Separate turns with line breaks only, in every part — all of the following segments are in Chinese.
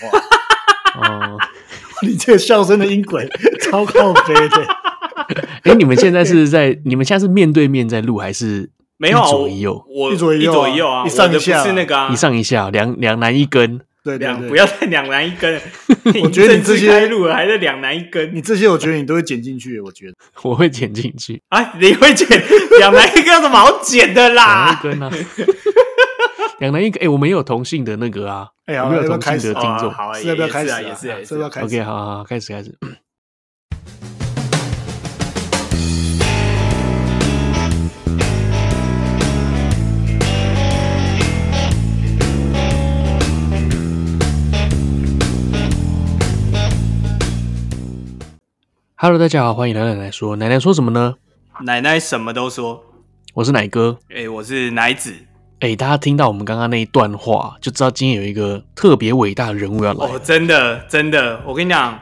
话。
哦，
你这个笑声的音轨 超靠飞的。
哎、欸，你们现在是在你们现在是面对面在录还是
没有？
一左一右，
我
一左一右，左一右
啊，
一上一下
是那个啊，
一上一下，两两男一根。
对，对，对，
两不要再两男一根。
我觉得你这些
录还是两男一根，
你这些我觉得你都会剪进去。我觉得
我会剪进去。
啊，你会剪两男一根有什么好剪的啦？
两男一根啊，两男一个。哎、欸，我们也有同性的那个啊，
哎、欸，
我们有同性的听众，
好，
是要不要开始啊？
也是，也是，
要不要开始
？OK，好好好，开始开始。Hello，大家好，欢迎来奶奶说。奶奶说什么呢？
奶奶什么都说。
我是奶哥，
哎、欸，我是奶子。
哎、欸，大家听到我们刚刚那一段话，就知道今天有一个特别伟大的人物要来。
哦，真的，真的，我跟你讲，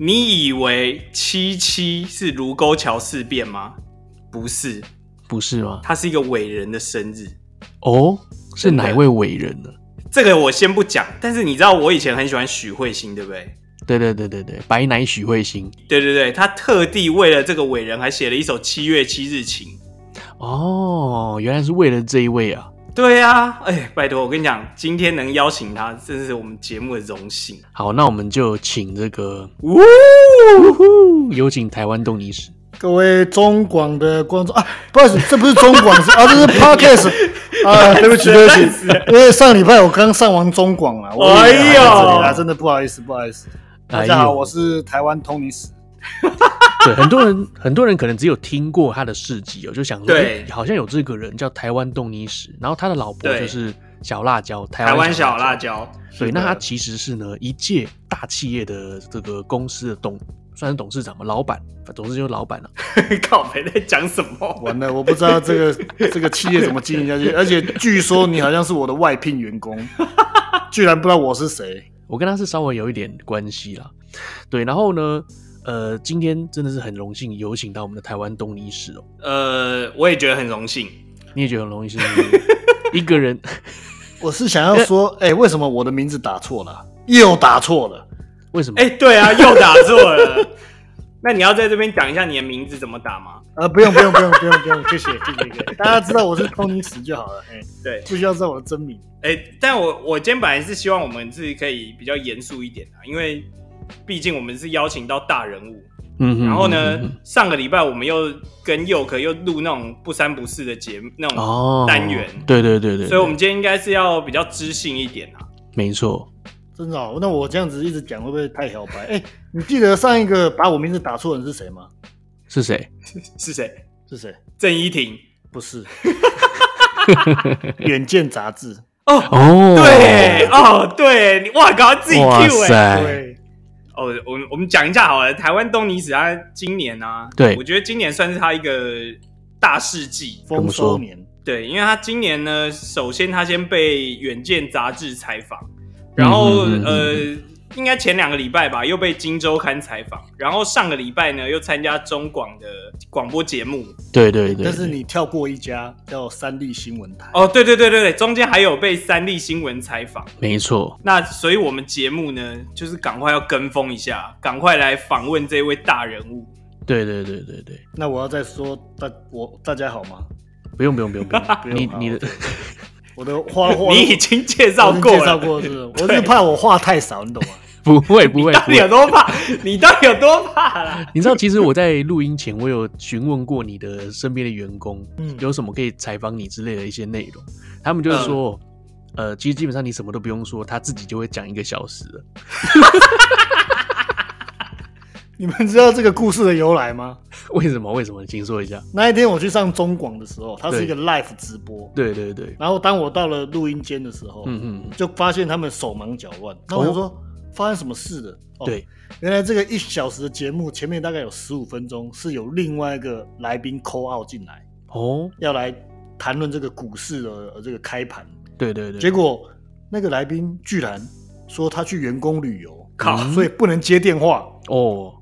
你以为七七是卢沟桥事变吗？不是，
不是吗？
他是一个伟人的生日。
哦，是哪位伟人呢？
这个我先不讲，但是你知道我以前很喜欢许慧欣，对不对？
对对对对对，白奶许慧欣。
对对对，他特地为了这个伟人，还写了一首《七月七日情》。
哦，原来是为了这一位啊！
对啊，哎，拜托，我跟你讲，今天能邀请他，真是我们节目的荣幸。
好，那我们就请这个，
呜
呼，有请台湾东尼史。
各位中广的观众啊，不好意思，这不是中广，是啊，这是 Podcast 啊，对不起，对不起，因为上礼拜我刚上完中广了，哎呦，真的不好意思，不好意思。大家好，我是台湾通尼史。
对，很多人很多人可能只有听过他的事迹哦，就想说，
对，
好像有这个人叫台湾东尼史，然后他的老婆就是小辣椒，
台湾小辣椒。
对，那他其实是呢一届大企业的这个公司的董，算是董事长嘛，老板，总之就是老板了。
靠没在讲什么？
完了，我不知道这个 这个企业怎么经营下去，而且据说你好像是我的外聘员工，居然不知道我是谁。
我跟他是稍微有一点关系啦，对，然后呢，呃，今天真的是很荣幸有请到我们的台湾东尼史哦。
呃，我也觉得很荣幸，
你也觉得很荣幸是是？一个人，
我是想要说，哎、欸，为什么我的名字打错了？又打错了？
为什么？
哎、欸，对啊，又打错了。那你要在这边讲一下你的名字怎么打吗？
呃，不用，不用，不用，不用，不用，谢谢，谢谢，谢谢。大家知道我是东尼史就好了。哎，
对，
不需要知道我的真名。
哎、欸，但我我今天本来是希望我们自己可以比较严肃一点啊，因为毕竟我们是邀请到大人物。
嗯。
然后呢，嗯、上个礼拜我们又跟佑可又录那种不三不四的节目那种单元。
哦、对，对对对对。
所以我们今天应该是要比较知性一点啊。
没错。
真的、哦？那我这样子一直讲会不会太小白？哎、欸，你记得上一个把我名字打错的人是谁吗？
是谁？
是谁？
是谁？
郑伊婷？
不是。远见杂志。
哦哦，对哦对，你哇，搞自己 Q 哎。对。哦，我们我们讲一下好了，台湾东尼史他今年啊，
对，
我觉得今年算是他一个大事记，
丰收年。
对，因为他今年呢，首先他先被远见杂志采访。然后嗯嗯嗯嗯呃，应该前两个礼拜吧，又被金周刊采访。然后上个礼拜呢，又参加中广的广播节目。
对对对，对。
但是你跳过一家叫三立新闻台。
哦，对对对对对，中间还有被三立新闻采访。
没错。
那所以我们节目呢，就是赶快要跟风一下，赶快来访问这位大人物。
对对对对对。
那我要再说大我大家好吗？
不用不用不用不用，不用 你你的。
我的话话
你已经介绍过了，介绍过是不是？
我是怕我话太少，你懂吗？
不会不会，
到底有多怕？你到底有多怕啦？
你知道，其实我在录音前，我有询问过你的身边的员工，嗯，有什么可以采访你之类的一些内容，他们就是说，嗯、呃，其实基本上你什么都不用说，他自己就会讲一个小时了。
你们知道这个故事的由来吗？
为什么？为什么？请说一下。
那一天我去上中广的时候，它是一个 live 直播。
对对对。
然后当我到了录音间的时候，嗯嗯，就发现他们手忙脚乱。那我就说、哦、发生什么事了？
对、
哦，原来这个一小时的节目前面大概有十五分钟是有另外一个来宾 call out 进来哦，要来谈论这个股市的这个开盘。
对对对。
结果那个来宾居然说他去员工旅游，靠、嗯，所以不能接电话哦。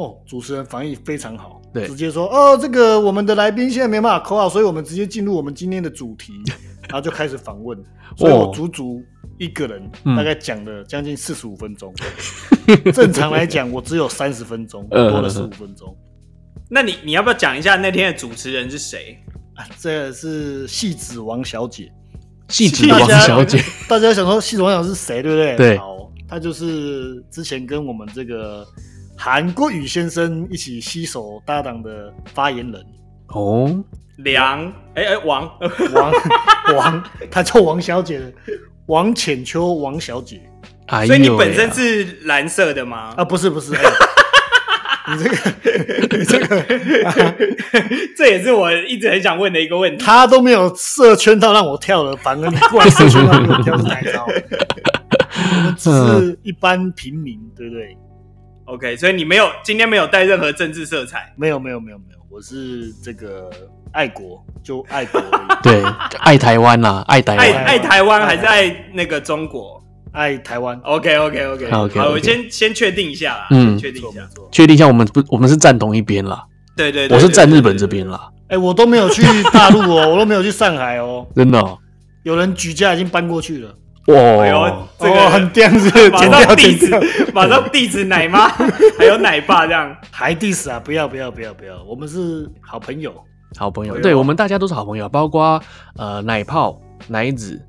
哦，主持人反应非常好，对，直接说哦，这个我们的来宾现在没办法 call out，所以我们直接进入我们今天的主题，然后就开始访问，所以我足足一个人大概讲了将近四十五分钟，嗯、正常来讲我只有三十分钟，多了十五分钟。
那你你要不要讲一下那天的主持人是谁？
啊，这是戏子王小姐。
戏子王小姐，
大家想说戏子王小姐是谁，对不对？
对，
好，她就是之前跟我们这个韩国瑜先生一起携手搭档的发言人。
哦，
梁，哎、欸、哎，王
王 王，他叫王小姐，王浅秋王小姐。
哎、
所以你本身是蓝色的吗？
啊，不是不是。哎 你这个，你这个，啊、
这也是我一直很想问的一个问题。
他都没有设圈套让我跳了，反而你过来设圈套让我跳是哪招？我们只是一般平民，对不对
？OK，所以你没有今天没有带任何政治色彩？
没有，没有，没有，没有。我是这个爱国，就爱国，
对，爱台湾啦，爱台湾，
爱爱台湾还是爱那个中国？
爱台湾
，OK OK OK OK，好，我先先确定一下啦，
嗯，
确定一下，
确定一下，我们不，我们是站同一边啦，
对对对，
我是站日本这边啦，
哎，我都没有去大陆哦，我都没有去上海哦，
真的，哦，
有人举家已经搬过去了，
哇，
这个很屌，是马
上地址，马上地址奶妈，还有奶爸这样，
还 diss 啊，不要不要不要不要，我们是好朋友，
好朋友，对我们大家都是好朋友，包括呃奶泡奶子。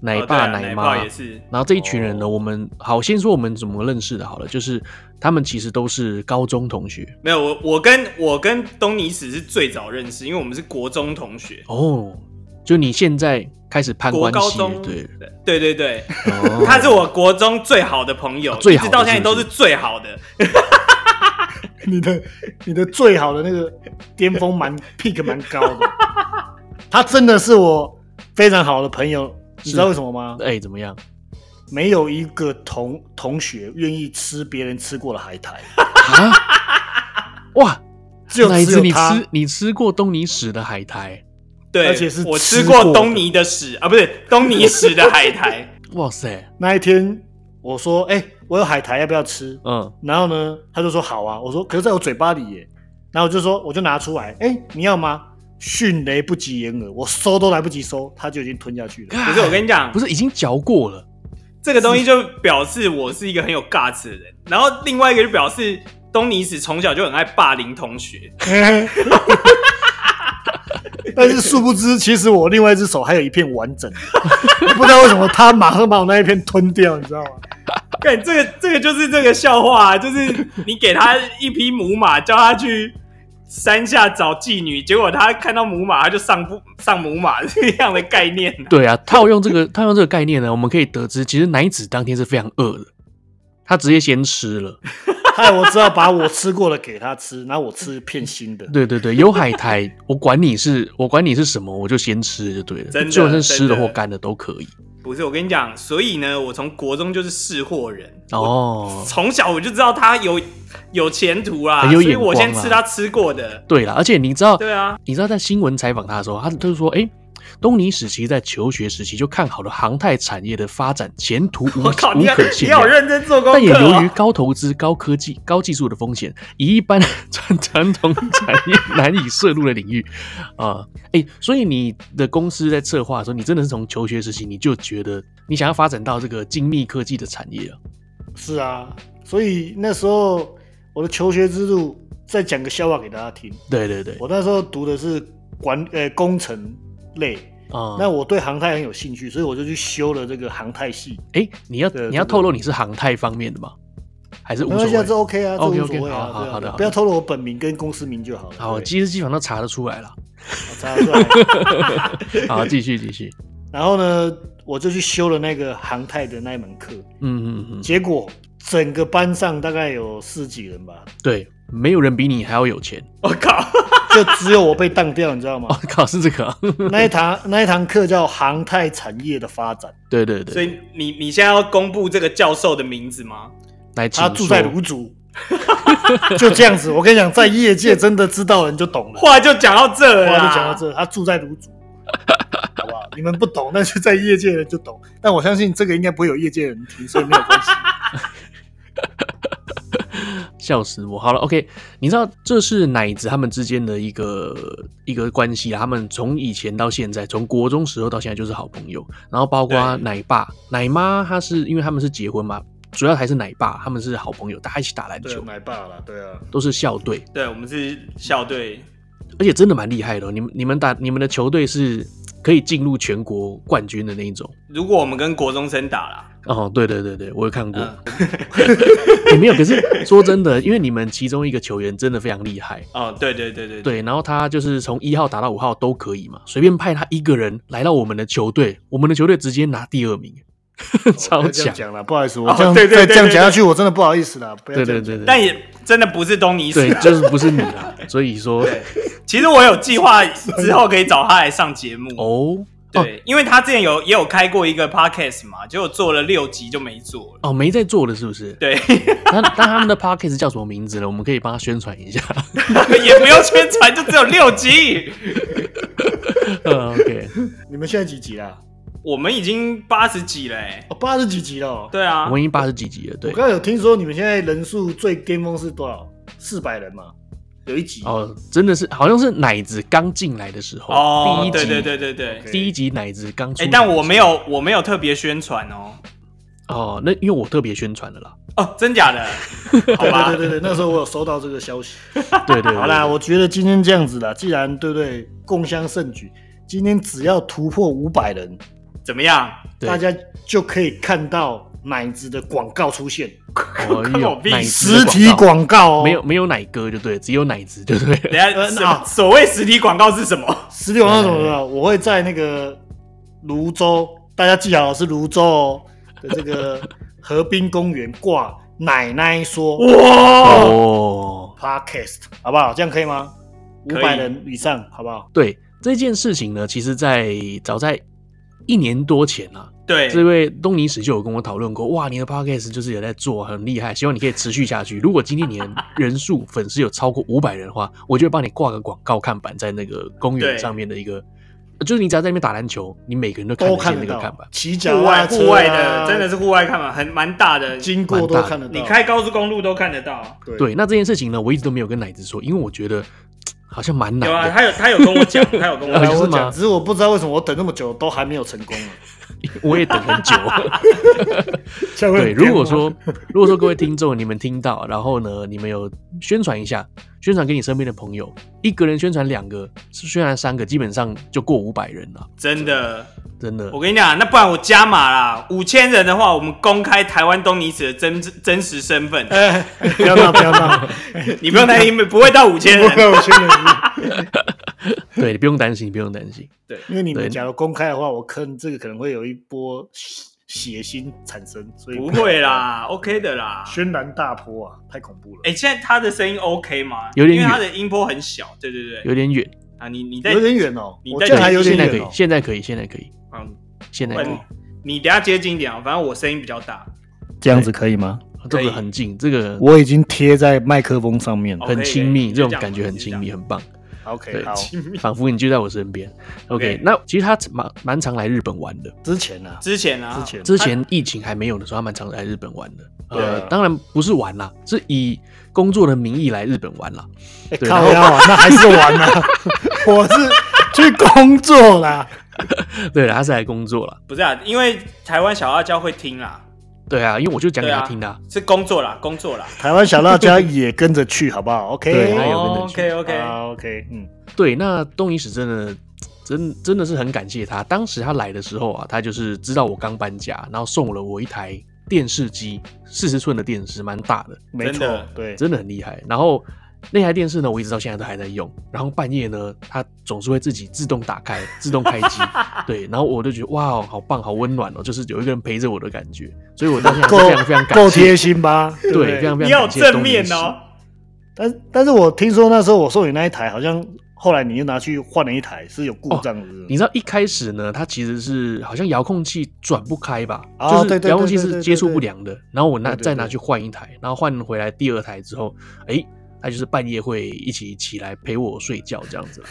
奶爸、哦啊、奶妈
也是，
然后这一群人呢，哦、我们好先说我们怎么认识的，好了，就是他们其实都是高中同学。
没有，我我跟我跟东尼史是最早认识，因为我们是国中同学。
哦，就你现在开始攀关系，
高中
对
对对对，哦、他是我国中最好的朋友，
最好
一直到现在都是最好的。
你的你的最好的那个巅峰蛮 peak 蛮高的，他真的是我非常好的朋友。你知道为什么吗？
哎、欸，怎么样？
没有一个同同学愿意吃别人吃过的海苔
啊！哇，
只有只有
你吃你吃过东尼史的海苔？
对，
而且是
我吃过东尼的屎啊，不是东尼屎的海苔。
哇塞！
那一天我说，哎、欸，我有海苔，要不要吃？
嗯，
然后呢，他就说好啊。我说，可是在我嘴巴里耶。然后我就说，我就拿出来，哎、欸，你要吗？迅雷不及掩耳，我收都来不及收，他就已经吞下去了。
可是我跟你讲，
不是已经嚼过了，
这个东西就表示我是一个很有 guts 的人。然后另外一个就表示东尼史从小就很爱霸凌同学。
但是殊不知，其实我另外一只手还有一片完整的，不知道为什么他马上把我那一片吞掉，你知道吗？
对，这个这个就是这个笑话啊，就是你给他一匹母马，叫他去。山下找妓女，结果他看到母马，他就上不上母马 这样的概念、啊。
对啊，套用这个套用这个概念呢，我们可以得知，其实奶子当天是非常饿的，他直接先吃了。
害 我知道把我吃过的给他吃，然后我吃一片新的。
对对对，有海苔，我管你是我管你是什么，我就先吃就对了。真的，就算是湿的或干的都可以。
不是我跟你讲，所以呢，我从国中就是识货人
哦，
从小我就知道他有有前途啦，
有
所以我先吃他吃过的。
对啦，而且你知道，
对啊，
你知道在新闻采访他的时候，他就是说，哎、欸。东尼史其在求学时期就看好了航太产业的发展前途
无
无可限
量，你好认真做功课，
但也由于高投资、高科技、高技术的风险，以一般传统产业难以涉入的领域 啊，哎、呃欸，所以你的公司在策划的时候，你真的是从求学时期你就觉得你想要发展到这个精密科技的产业啊？
是啊，所以那时候我的求学之路，再讲个笑话给大家听。
对对对，
我那时候读的是管呃工程。类啊，嗯、那我对航太很有兴趣，所以我就去修了这个航太系。
哎、欸，你要、这个、你要透露你是航太方面的吗？还是无所谓？
这 OK 啊
这无所谓
啊、
好好好的，
不要透露我本名跟公司名就好了。
好，其实基本上都查得出来了，
查得出来。
好，继续继续。
然后呢，我就去修了那个航太的那一门课。
嗯嗯嗯。
结果整个班上大概有四几人吧。
对，没有人比你还要有钱。
我靠！
就只有我被当掉，你知道吗？
我 靠，是这个
那一堂那一堂课叫航太产业的发展。
对对对。
所以你你现在要公布这个教授的名字吗？
来，
他住在卢竹。就这样子，我跟你讲，在业界真的知道人就懂了。
话就讲到这，
话就讲到这，他住在卢竹，好不好？你们不懂，但是在业界人就懂。但我相信这个应该不会有业界人听，所以没有关系。
笑死我！好了，OK，你知道这是奶子他们之间的一个一个关系啊。他们从以前到现在，从国中时候到现在就是好朋友。然后包括奶爸、奶妈，他是因为他们是结婚嘛，主要还是奶爸，他们是好朋友，大家一起打篮球。
奶爸了，对啊，
都是校队。
对，我们是校队，
而且真的蛮厉害的哦。你们你们打你们的球队是可以进入全国冠军的那一种。
如果我们跟国中生打啦。
哦，对对对对，我有看过，也没有。可是说真的，因为你们其中一个球员真的非常厉害
哦，对对对对
对，然后他就是从一号打到五号都可以嘛，随便派他一个人来到我们的球队，我们的球队直接拿第二名，超强。
讲了，不好意思，我这样再这样讲下去，我真的不好意思了。
对对对对，
但也真的不是东尼，
对，就是不是你啦。所以说，
其实我有计划之后可以找他来上节目哦。对，因为他之前有也有开过一个 podcast 嘛，结果做了六集就没做了。
哦，没在做了是不是？
对。
那那他们的 podcast 叫什么名字呢？我们可以帮他宣传一下。
也不用宣传，就只有六集。
嗯，OK。
你们现在几集啦？
我们已经八十几了，哎，
哦，八十几集了。
对啊，
我们已经八十几集了。对。
我刚刚有听说你们现在人数最巅峰是多少？四百人嘛。有一集
哦，真的是好像是奶子刚进来的时候
哦，第一集，对对对对对
第一集奶子刚出，
哎，但我没有我没有特别宣传哦，
哦，那因为我特别宣传的啦，
哦，真假的？
好吧，对对对对，那时候我有收到这个消息，
对对，对，
好啦，我觉得今天这样子啦，既然对不对，共襄盛举，今天只要突破五百人，
怎么样？
大家就可以看到。奶子的广告出现，
哦、有奶
实体广告哦，
没有没有奶哥就对，只有奶子就对。
等下，呃，所谓实体广告是什么？
实体广告什么的？我会在那个泸州，大家记好是泸州哦的这个河滨公园挂奶奶说哇哦，Podcast 好不好？这样可以吗？五百人以上好不好？
对这件事情呢，其实在早在一年多前啊。
对，
这位东尼史就有跟我讨论过，哇，你的 podcast 就是有在做，很厉害，希望你可以持续下去。如果今天你的人数粉丝有超过五百人的话，我就会帮你挂个广告看板在那个公园上面的一个，就是你只要在那边打篮球，你每个人都看得见那个看板。
骑脚
户外户外的，真的是户外看板，很蛮大的，
经过都看得到，
你开高速公路都看得到。
对，
对，那这件事情呢，我一直都没有跟奶子说，因为我觉得好像蛮难的。
有啊，他有他有跟我讲，他有跟我讲，
只是我不知道为什么我等那么久都还没有成功。
我也等很久。对，如果说如果说各位听众你们听到，然后呢，你们有宣传一下，宣传给你身边的朋友，一个人宣传两个，是宣传三个，基本上就过五百人了。
真的，
真的。
我跟你讲，那不然我加码啦，五千人的话，我们公开台湾东尼子的真真实身份。
欸、不要闹，不要闹，
你不用担心，不会到五千人，
不会五千人。
对，你不用担心，你不用担心。
对，
因为你们假如公开的话，我可能这个可能会有一波血腥产生，所以
不会啦，OK 的啦。
轩然大波啊，太恐怖了。
哎、欸，现在他的声音 OK 吗？
有点远，
因为他的音波很小。对对对，
有点远
啊。你你在
有点远哦，
你在
这还有点远
哦。现在可以，现在可以。
嗯，
现在可以。
你等下接近一点啊，反正我声音比较大，
这样子可以吗？
这个很近，这个
我已经贴在麦克风上面了，
很亲密，这种感觉很亲密，很棒。
OK，
对
好，
仿佛你就在我身边。OK，那其实他蛮蛮常来日本玩的。
之前呢？
之前啊，
之前
之前疫情还没有的时候，他蛮常来日本玩的。呃，当然不是玩啦，是以工作的名义来日本玩啦。
靠呀，那还是玩啦。我是去工作啦。
对了，他是来工作了。
不是啊，因为台湾小辣椒会听啦。
对啊，因为我就讲给他听的，
是工作啦，工作啦。
台湾小辣椒也跟着去，好不好？OK，
对，他有跟着去。
OK，OK，
嗯，
对。那东影史真的，真真的是很感谢他。当时他来的时候啊，他就是知道我刚搬家，然后送了我一台电视机，四十寸的电视，蛮大的，
没错，对，
真的很厉害。然后。那台电视呢，我一直到现在都还在用。然后半夜呢，它总是会自己自动打开、自动开机。对，然后我就觉得哇，好棒，好温暖哦，就是有一个人陪着我的感觉。所以我到现在非常非常感谢，
够贴心吧？对，对，
非常非常感谢。
你好正面哦。
但但是我听说那时候我送你那一台，好像后来你又拿去换了一台，是有故障的。
哦。你知道一开始呢，它其实是好像遥控器转不开吧？哦，就是遥控器是接触不良的。然后我拿再拿去换一台，然后换回来第二台之后，哎。他就是半夜会一起起来陪我睡觉这样子，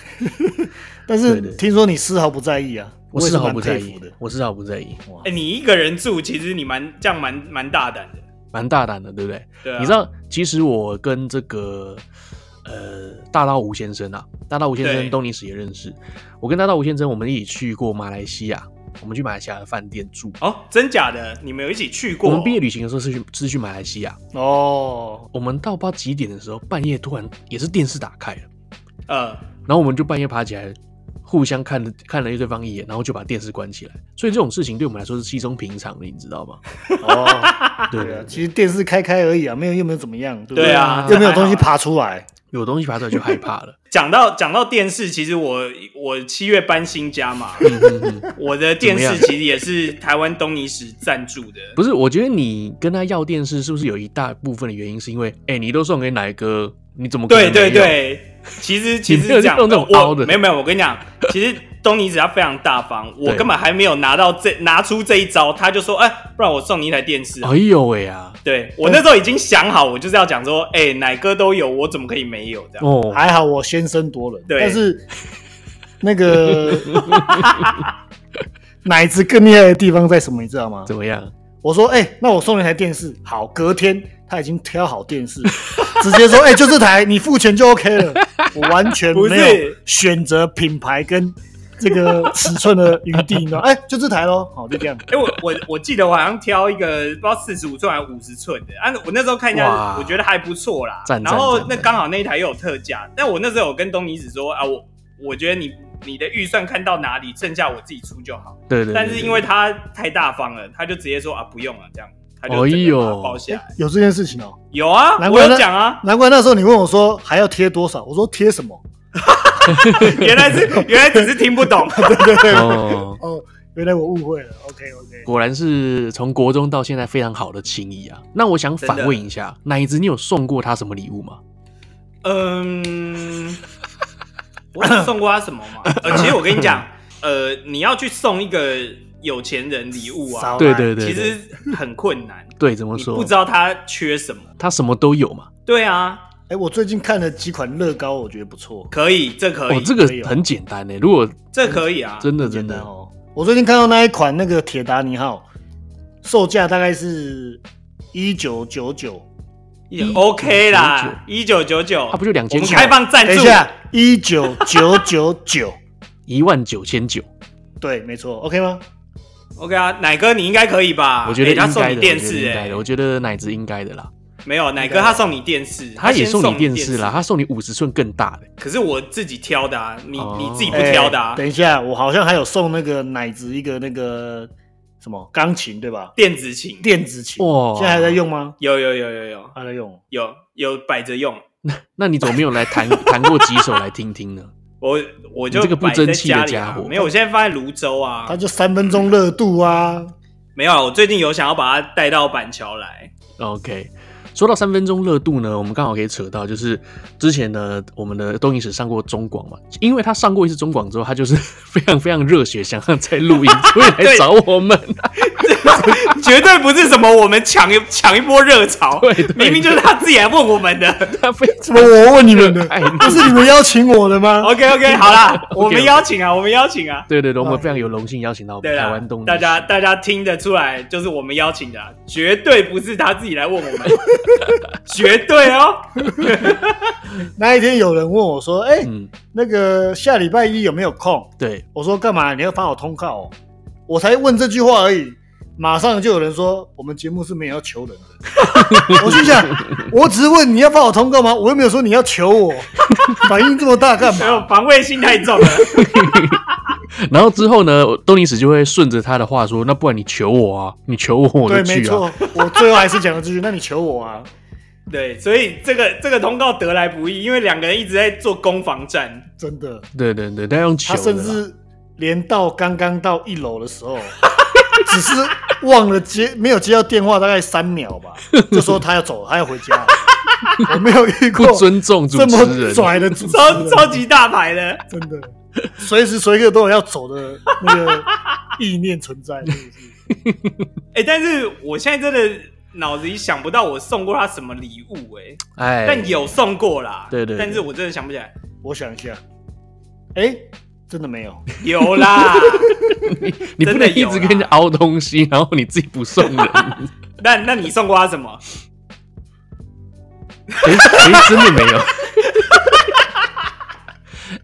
但是听说你丝毫不在意啊，
我丝毫不在意的，我丝毫不在意。
哎，你一个人住，其实你蛮这样蛮蛮大胆的，
蛮大胆的，对不对？
对啊。
你知道，其实我跟这个呃大刀吴先生啊，大刀吴先生东尼史也认识。我跟大刀吴先生，我们一起去过马来西亚，我们去马来西亚的饭店住。
哦，真假的？你们有一起去过？
我们毕业旅行的时候是去是去马来西亚。
哦。
我们到不知道几点的时候，半夜突然也是电视打开了。
呃。
然后我们就半夜爬起来。互相看了看了对方一眼，然后就把电视关起来。所以这种事情对我们来说是稀松平常的，你知道吗？
哦，对啊，其实电视开开而已啊，没有又没有怎么样，对不对？
对啊，
又没有东西爬出来，
有东西爬出来就害怕了。
讲到讲到电视，其实我我七月搬新家嘛，我的电视其实也是台湾东尼史赞助的。
不是，我觉得你跟他要电视，是不是有一大部分的原因是因为，哎，你都送给奶哥，你怎么可能没有？
对对对。其实其实是这样，我没有没有，我跟你讲，其实东尼只要非常大方，我根本还没有拿到这拿出这一招，他就说，哎，不然我送你一台电视。
哎呦喂呀！
对，我那时候已经想好，我就是要讲说，哎，奶哥都有，我怎么可以没有这样？
哦，还好我先声夺人。
对，
但是 那个奶子更厉害的地方在什么？你知道吗？
怎么样？
我说，哎，那我送你一台电视。好，隔天他已经挑好电视，直接说，哎，就这台，你付钱就 OK 了。我完全没有选择品牌跟这个尺寸的余地，你知道？哎，就这台喽，好，就这样。
哎，我我我记得我好像挑一个不知道四十五寸还是五十寸的，啊，我那时候看一下，我觉得还不错啦。然后那刚好那一台又有特价，但我那时候有跟东尼子说啊，我我觉得你你的预算看到哪里，剩下我自己出就好。
对对。
但是因为他太大方了，他就直接说啊，不用了，这样。哎
呦，
包下来
有这件事情哦，
有啊，我有讲啊，
难怪那时候你问我说还要贴多少，我说贴什么？
原来是原来只是听不懂，
对对对，哦哦，原来我误会了，OK OK，
果然是从国中到现在非常好的情谊啊。那我想反问一下，奶子，你有送过他什么礼物吗？
嗯，我有送过他什么吗？呃，其实我跟你讲，呃，你要去送一个。有钱人礼物啊，
对对对，
其实很困难。
对，怎么说？
不知道他缺什么，
他什么都有嘛。
对啊，
哎，我最近看了几款乐高，我觉得不错。
可以，这可以。
哦，这个很简单诶。如果
这可以啊，
真的真的哦。
我最近看到那一款那个铁达尼号，售价大概是一九九九
，OK 啦，一九九九。
它不就两千？
开放赞助。
等一下，一九九九九，
一万九千九。
对，没错，OK 吗
？OK 啊，奶哥你应该可以吧？
我觉得
他送你电视，哎，
我觉得奶子应该的啦。
没有，奶哥他送你电视，
他也送你电视啦，他送你五十寸更大的。
可是我自己挑的啊，你你自己不挑的啊？
等一下，我好像还有送那个奶子一个那个什么钢琴对吧？
电子琴，
电子琴，哇，现在还在用吗？
有有有有有，
还在用，
有有摆着用。
那那你怎么没有来弹弹过几首来听听呢？
我我就
这个不争气的家伙，
没有，我现在放在泸州啊，
他就三分钟热度啊。
没有，我最近有想要把它带到板桥来。
OK，说到三分钟热度呢，我们刚好可以扯到，就是之前呢，我们的东影史上过中广嘛，因为他上过一次中广之后，他就是 非常非常热血，想要再录音，所以来找我们。
绝对不是什么我们抢一抢一波热潮，对明明就是他自己来问我们的。
他非
什么我问你们的？不是你们邀请我的吗
？OK OK，好啦，我们邀请啊，我们邀请啊。
对对对，我们非常有荣幸邀请到台湾东。
大家大家听得出来，就是我们邀请的，绝对不是他自己来问我们，绝对哦。
那一天有人问我说：“哎，那个下礼拜一有没有空？”
对，
我说：“干嘛？你要发我通告哦？”我才问这句话而已。马上就有人说，我们节目是没有要求人的。我心想，我只是问你要发我通告吗？我又没有说你要求我，反应这么大干嘛？
防卫心太重了。
然后之后呢，东尼史就会顺着他的话说：“那不然你求我啊，你求我我就去啊。”
对，没错，我最后还是讲了这句：“那你求我啊。”
对，所以这个这个通告得来不易，因为两个人一直在做攻防战，
真的。
对对对，他用求。
他甚至连到刚刚到一楼的时候。只是忘了接，没有接到电话，大概三秒吧，就说他要走，他要回家。我没有遇过
尊重这么
拽的主持
人，超超级大牌的，
真的，随时随刻都有要走的那个意念存在，是不是？
哎、欸，但是我现在真的脑子里想不到我送过他什么礼物、欸，哎，但有送过啦，
对，对对，
但是我真的想不起来，
我想一下，哎、欸。真的没有，
有啦！
你你不能一直跟人家凹东西，然后你自己不送人。
那那你送过他什么？
哎、欸欸，真的没有。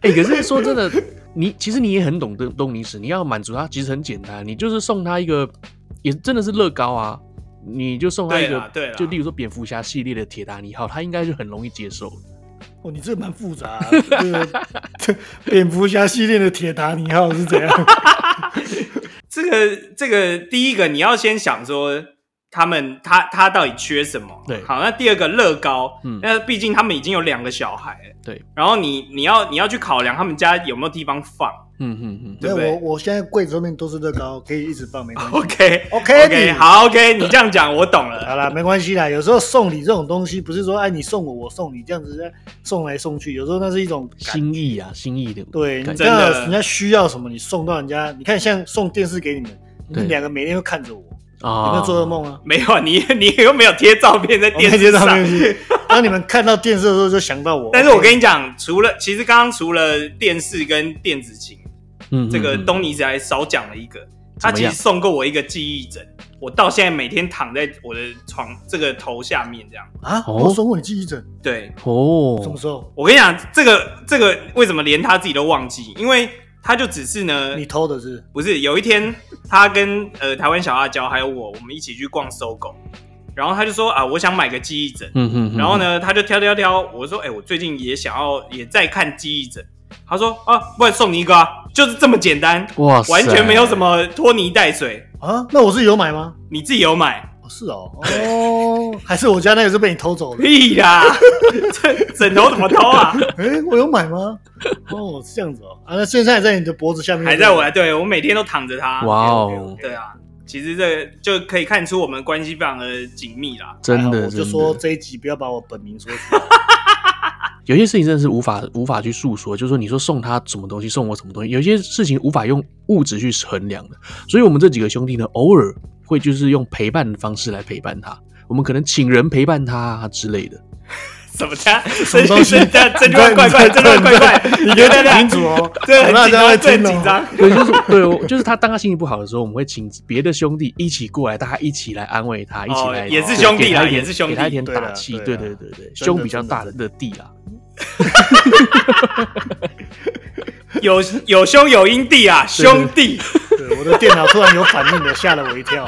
哎、欸，可是说真的，你其实你也很懂得东尼史，你要满足他其实很简单，你就是送他一个，也真的是乐高啊，你就送他一个，
对，
就例如说蝙蝠侠系列的铁达尼号，他应该就很容易接受。
哦，你这个蛮复杂、啊，这个蝙蝠侠系列的铁达尼号是怎样？
这个这个第一个你要先想说。他们他他到底缺什么？
对，
好，那第二个乐高，嗯，那毕竟他们已经有两个小孩，
对，
然后你你要你要去考量他们家有没有地方放，
嗯嗯嗯，
对，对我我现在柜子后面都是乐高，可以一直放，没关系。
OK
OK
OK，好 OK，你这样讲我懂了。
好啦，没关系啦，有时候送礼这种东西不是说哎你送我我送你这样子送来送去，有时候那是一种
心意啊，心意的。
对，真的，人家需要什么你送到人家，你看像送电视给你们，你们两个每天都看着我。有没有做噩梦啊？
没有啊，你 你又没有贴照片在电视上。
当你们看到电视的时候，就想到我。
但是我跟你讲，除了其实刚刚除了电视跟电子琴，嗯，这个东尼子还少讲了一个，他其实送过我一个记忆枕，我到现在每天躺在我的床这个头下面这样。
啊，我送过你记忆枕？
对，
哦，
什么时候？
我跟你讲，这个这个为什么连他自己都忘记？因为。他就只是呢，
你偷的是？
不是？有一天，他跟呃台湾小辣椒还有我，我们一起去逛 SOGO，然后他就说啊，我想买个记忆枕，嗯哼，然后呢，他就挑挑挑，我说哎、欸，我最近也想要，也在看记忆枕，他说啊，不然送你一个啊，就是这么简单，哇，完全没有什么拖泥带水。
啊，那我自己有买吗？
你自己有买。
是哦，哦，还是我家那个是被你偷走的？
屁呀！这枕头怎么偷啊？
哎、欸，我有买吗？哦，是这样子哦。啊，那现在还在你的脖子下面，
还在我，对，我每天都躺着它。
哇哦，
对啊，其实这个就可以看出我们关系非常的紧密啦。
真的，
我就说这一集不要把我本名说出来。
有些事情真的是无法无法去诉说，就是说你说送他什么东西，送我什么东西，有些事情无法用物质去衡量的。所以，我们这几个兄弟呢，偶尔。会就是用陪伴的方式来陪伴他，我们可能请人陪伴他之类的。
什么他？什么东西？这这句话怪怪，这句话怪怪。你觉得很清楚哦？对，很紧张，对，很紧张。
对，就是对，就是他当他心情不好的时候，我们会请别的兄弟一起过来，大家一起来安慰他，一起来
也是兄弟啊，也是兄弟，
给他一点打气。对对对对，胸比较大的的弟啊。
有有兄有英弟啊，兄弟。
对，我的电脑突然有反应了，吓了我一跳。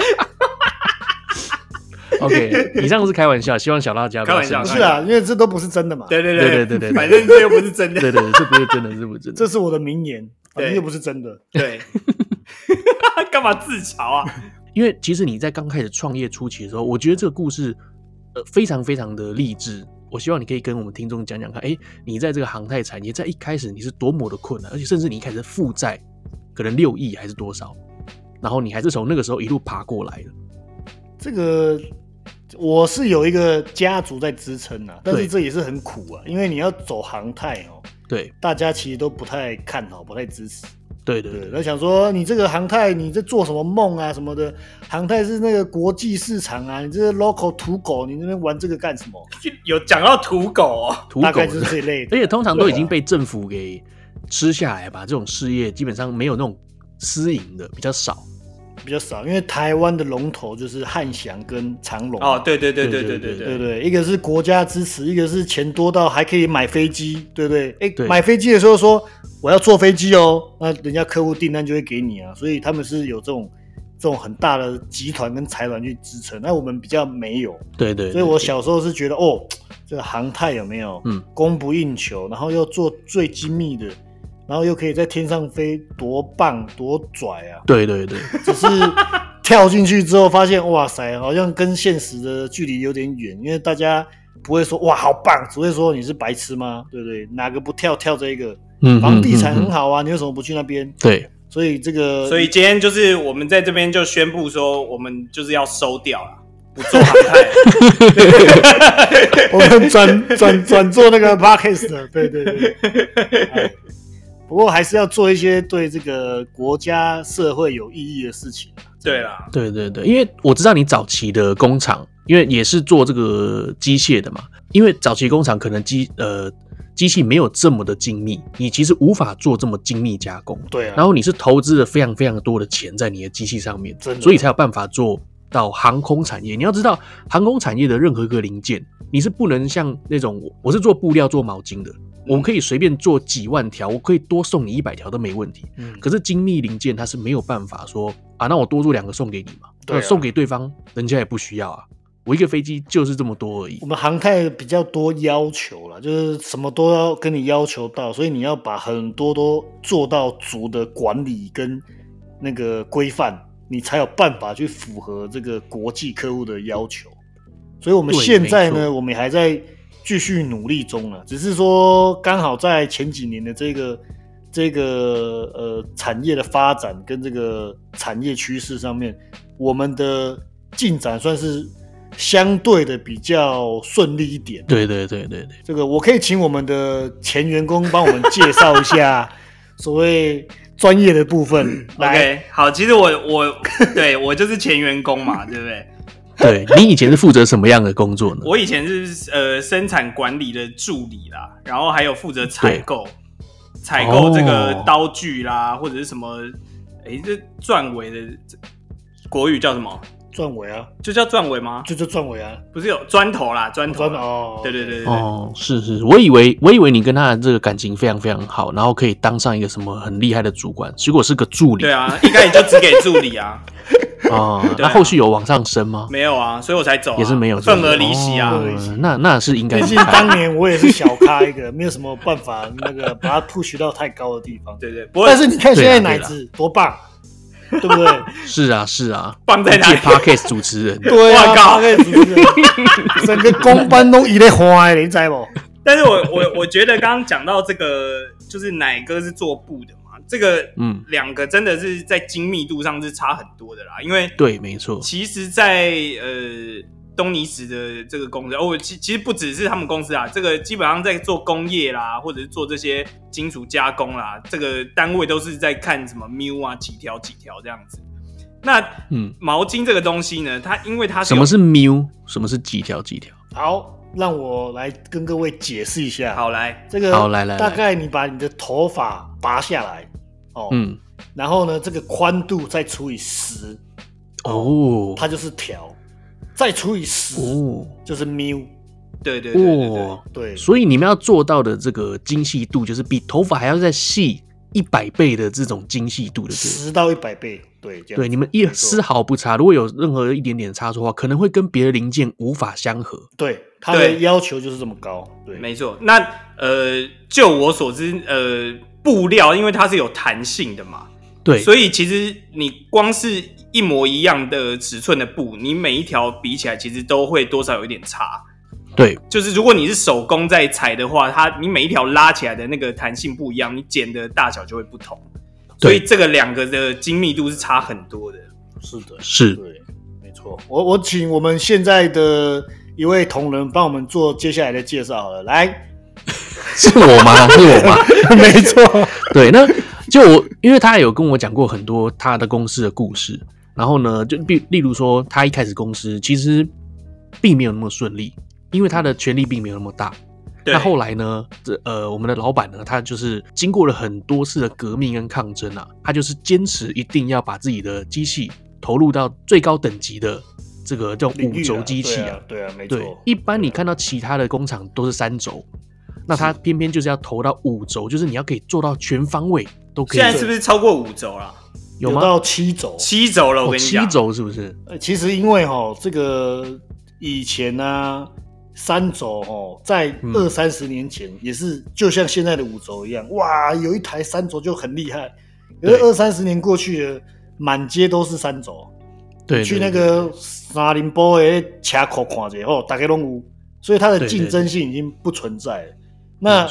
OK，以上是开玩笑，希望小辣椒开玩笑。
不是啊，因为这都不是真的嘛。
对对
对对对对，
反正这又不是真的。
对对，这不是真的，是不是真的？
这是我的名言，反正又不是真的。
对，干嘛自嘲啊？
因为其实你在刚开始创业初期的时候，我觉得这个故事呃非常非常的励志。我希望你可以跟我们听众讲讲看，哎，你在这个航太产业在一开始你是多么的困难，而且甚至你一开始负债可能六亿还是多少，然后你还是从那个时候一路爬过来的。
这个我是有一个家族在支撑啊，但是这也是很苦啊，因为你要走航太哦，
对，
大家其实都不太看好，不太支持。
对对对，
他想说你这个航太你在做什么梦啊什么的？航太是那个国际市场啊，你这个 local 土狗，你那边玩这个干什么？
有讲到土狗哦，
土狗
大概就是这一类的，
而且通常都已经被政府给吃下来吧？这种事业基本上没有那种私营的，比较少。
比较少，因为台湾的龙头就是汉翔跟长龙。
哦，对对对对对对对对，
对，一个是国家支持，一个是钱多到还可以买飞机，对不对？哎、欸，买飞机的时候说我要坐飞机哦，那人家客户订单就会给你啊，所以他们是有这种这种很大的集团跟财团去支撑。那我们比较没有，
对对，对，
所以我小时候是觉得哦，这个航太有没有？嗯，供不应求，然后又做最精密的。然后又可以在天上飞，多棒多拽啊！
对对对，
只是跳进去之后发现，哇塞，好像跟现实的距离有点远。因为大家不会说哇好棒，只会说你是白痴吗？对不对？哪个不跳跳这个？嗯，房地产很好啊，你为什么不去那边？
对，
所以这个，
所以今天就是我们在这边就宣布说，我们就是要收掉了，不做航太，
我们转转转做那个 Podcast 的，对对对。不过还是要做一些对这个国家社会有意义的事情。
对啦，
对对对，因为我知道你早期的工厂，因为也是做这个机械的嘛。因为早期工厂可能机呃机器没有这么的精密，你其实无法做这么精密加工。
对啊。
然后你是投资了非常非常多的钱在你的机器上面，所以才有办法做到航空产业。你要知道，航空产业的任何一个零件，你是不能像那种我是做布料、做毛巾的，我们可以随便做几万条，我可以多送你一百条都没问题。嗯，可是精密零件它是没有办法说啊，那我多做两个送给你嘛？对、啊，送给对方，人家也不需要啊。我一个飞机就是这么多而已。
我们航太比较多要求了，就是什么都要跟你要求到，所以你要把很多都做到足的管理跟那个规范，你才有办法去符合这个国际客户的要求。所以我们现在呢，我们还在继续努力中了，只是说刚好在前几年的这个这个呃产业的发展跟这个产业趋势上面，我们的进展算是。相对的比较顺利一点。
对对对对对，
这个我可以请我们的前员工帮我们介绍一下 所谓专业的部分。
OK，好，其实我我对我就是前员工嘛，对不对？
对，你以前是负责什么样的工作呢？
我以前是呃生产管理的助理啦，然后还有负责采购，采购这个刀具啦，哦、或者是什么，哎，这钻尾的国语叫什么？
钻尾啊，
就叫钻尾吗？
就叫钻尾啊，
不是有砖头啦，砖头
哦，
对对对对，
哦，是是，我以为我以为你跟他的这个感情非常非常好，然后可以当上一个什么很厉害的主管，结果是个助理。
对啊，一开始就只给助理啊。
哦，那后续有往上升吗？
没有啊，所以我才走，
也是没有
份额离席啊。
那那是应该。
毕竟当年我也是小咖一个，没有什么办法那个把它 push 到太高的地方。
对对，
但是你看现在奶子多棒。对不对？
是啊，是啊，
放在哪里
？Podcast 主持人，
对啊，Podcast 主持人，整个公班都一泪花，你知不？
但是我我我觉得刚刚讲到这个，就是奶哥是做布的嘛，这个嗯，两个真的是在精密度上是差很多的啦，因为
对，没错，
其实在，在呃。东尼斯的这个公司哦，其其实不只是他们公司啊，这个基本上在做工业啦，或者是做这些金属加工啦，这个单位都是在看什么缪啊，几条几条这样子。那嗯，毛巾这个东西呢，它因为它是
什么是缪，什么是几条几条？
好，让我来跟各位解释一下。
好，来
这个
好来来，
大概你把你的头发拔下来哦，嗯，然后呢，这个宽度再除以十哦，它就是条。再除以十，哦，就是缪，
对对对对对，
哦，对，所以你们要做到的这个精细度，就是比头发还要再细一百倍的这种精细度的，
十到一百倍，对
对，你们一丝毫不差，如果有任何一点点差错的话，可能会跟别的零件无法相合。
对，它的要求就是这么高，对，
没错。那呃，就我所知，呃，布料因为它是有弹性的嘛，
对，
所以其实你光是。一模一样的尺寸的布，你每一条比起来，其实都会多少有一点差。
对，
就是如果你是手工在裁的话，它你每一条拉起来的那个弹性不一样，你剪的大小就会不同。所以这个两个的精密度是差很多的。
是的，
是，
对，没错。我我请我们现在的一位同仁帮我们做接下来的介绍好了。来，
是我吗？是我吗？
没错。
对，那就我，因为他有跟我讲过很多他的公司的故事。然后呢，就比例如说，他一开始公司其实并没有那么顺利，因为他的权力并没有那么大。那后来呢，这呃，我们的老板呢，他就是经过了很多次的革命跟抗争啊，他就是坚持一定要把自己的机器投入到最高等级的这个叫五轴机器啊。
对啊，没
错。一般你看到其他的工厂都是三轴，那它偏偏就是要投到五轴，就是你要可以做到全方位都可以。
现在是不是超过五轴了？
有到七轴，
七轴了，我跟你讲，
七轴是不是？
呃，其实因为哈，这个以前呢、啊，三轴哦，在二三十年前也是就像现在的五轴一样，哇，有一台三轴就很厉害。可是二三十年过去了，满街都是三轴。
对，
去那个沙林波的车库看一下哦，大家拢有，所以它的竞争性已经不存在了。那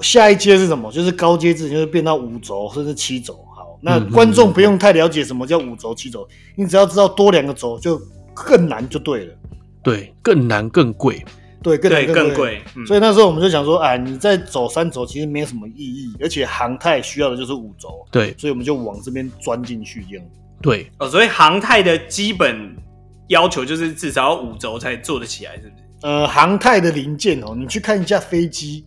下一阶是什么？就是高阶制，就是变到五轴甚至七轴。好那观众不用太了解什么叫五轴、七轴，你只要知道多两个轴就更难就对了。
对，更难更贵。
对，更难更贵。
嗯、
所以那时候我们就想说，哎，你在走三轴其实没有什么意义，而且航太需要的就是五轴。
对，
所以我们就往这边钻进去这样。
对，
哦，所以航太的基本要求就是至少要五轴才做得起来，是不是？
呃，航太的零件哦，你去看一架飞机。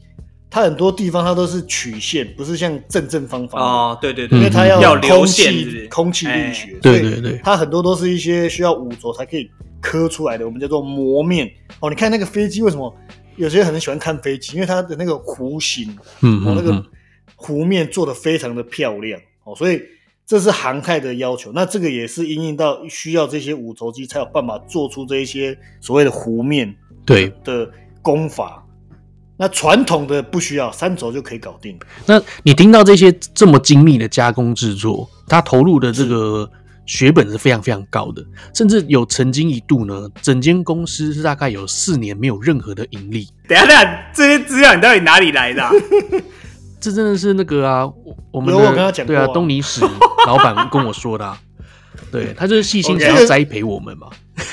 它很多地方它都是曲线，不是像正正方方
哦，对对对，
因为它
要
空气空气力学，
对对对，
它很多都是一些需要五轴才可以刻出来的，我们叫做磨面哦。你看那个飞机为什么有些人很喜欢看飞机？因为它的那个弧形，嗯，那个弧面做的非常的漂亮哦，所以这是航太的要求。那这个也是因应到需要这些五轴机才有办法做出这一些所谓的弧面对的功法。那传统的不需要三轴就可以搞定。
那你听到这些这么精密的加工制作，它投入的这个血本是非常非常高的，甚至有曾经一度呢，整间公司是大概有四年没有任何的盈利。
等下，等下，这些资料你到底哪里来的啊？
这真的是那个啊，我们
的我跟他讲过啊，
对啊，东尼史 老板跟我说的啊。对，他就是细心想要栽培我们嘛。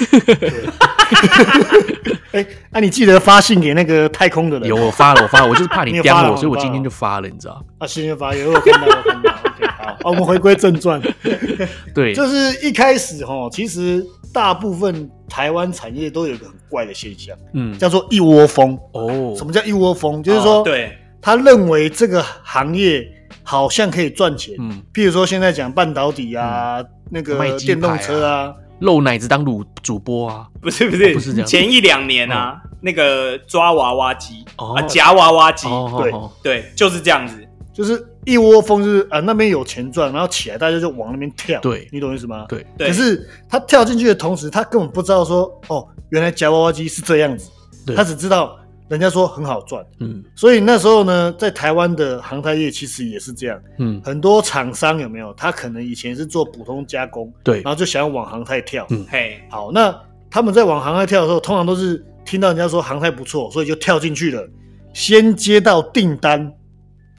哎，那你记得发信给那个太空的人？
有，我发了，我发了，我就是怕你刁我，所以我今天就发了，你知道？
啊，今天发，有我看到，我看到。OK，好，我们回归正传。
对，
就是一开始哈，其实大部分台湾产业都有一个很怪的现象，嗯，叫做一窝蜂。哦，什么叫一窝蜂？就是说，对，他认为这个行业好像可以赚钱。嗯，譬如说现在讲半导体啊。那个电动车啊，
露奶子当主主播啊，
不是不是不是这样。前一两年啊，那个抓娃娃机啊，夹娃娃机，对对，就是这样子，
就是一窝蜂，就是啊那边有钱赚，然后起来大家就往那边跳，对，你懂意思吗？
对。
可是他跳进去的同时，他根本不知道说，哦，原来夹娃娃机是这样子，他只知道。人家说很好赚，嗯，所以那时候呢，在台湾的航太业其实也是这样，嗯，很多厂商有没有？他可能以前是做普通加工，对，然后就想要往航太跳，嗯，嘿，好，那他们在往航太跳的时候，通常都是听到人家说航太不错，所以就跳进去了，先接到订单，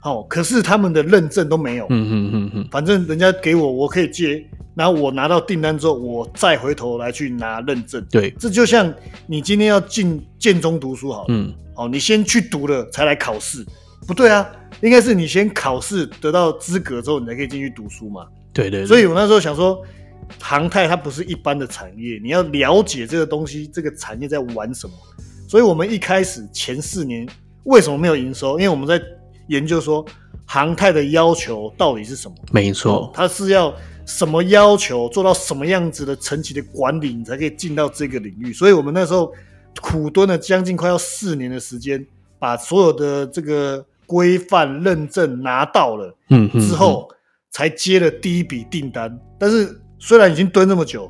好，可是他们的认证都没有，嗯嗯嗯嗯，反正人家给我，我可以接。然后我拿到订单之后，我再回头来去拿认证。对，这就像你今天要进建中读书好了，嗯，好，你先去读了才来考试，不对啊，应该是你先考试得到资格之后，你才可以进去读书嘛。对对，对。所以我那时候想说，航太它不是一般的产业，你要了解这个东西，这个产业在玩什么。所以我们一开始前四年为什么没有营收？因为我们在研究说航太的要求到底是什么。没错，它是要。什么要求做到什么样子的层级的管理，你才可以进到这个领域？所以我们那时候苦蹲了将近快要四年的时间，把所有的这个规范认证拿到了，嗯，之后才接了第一笔订单。但是虽然已经蹲那么久，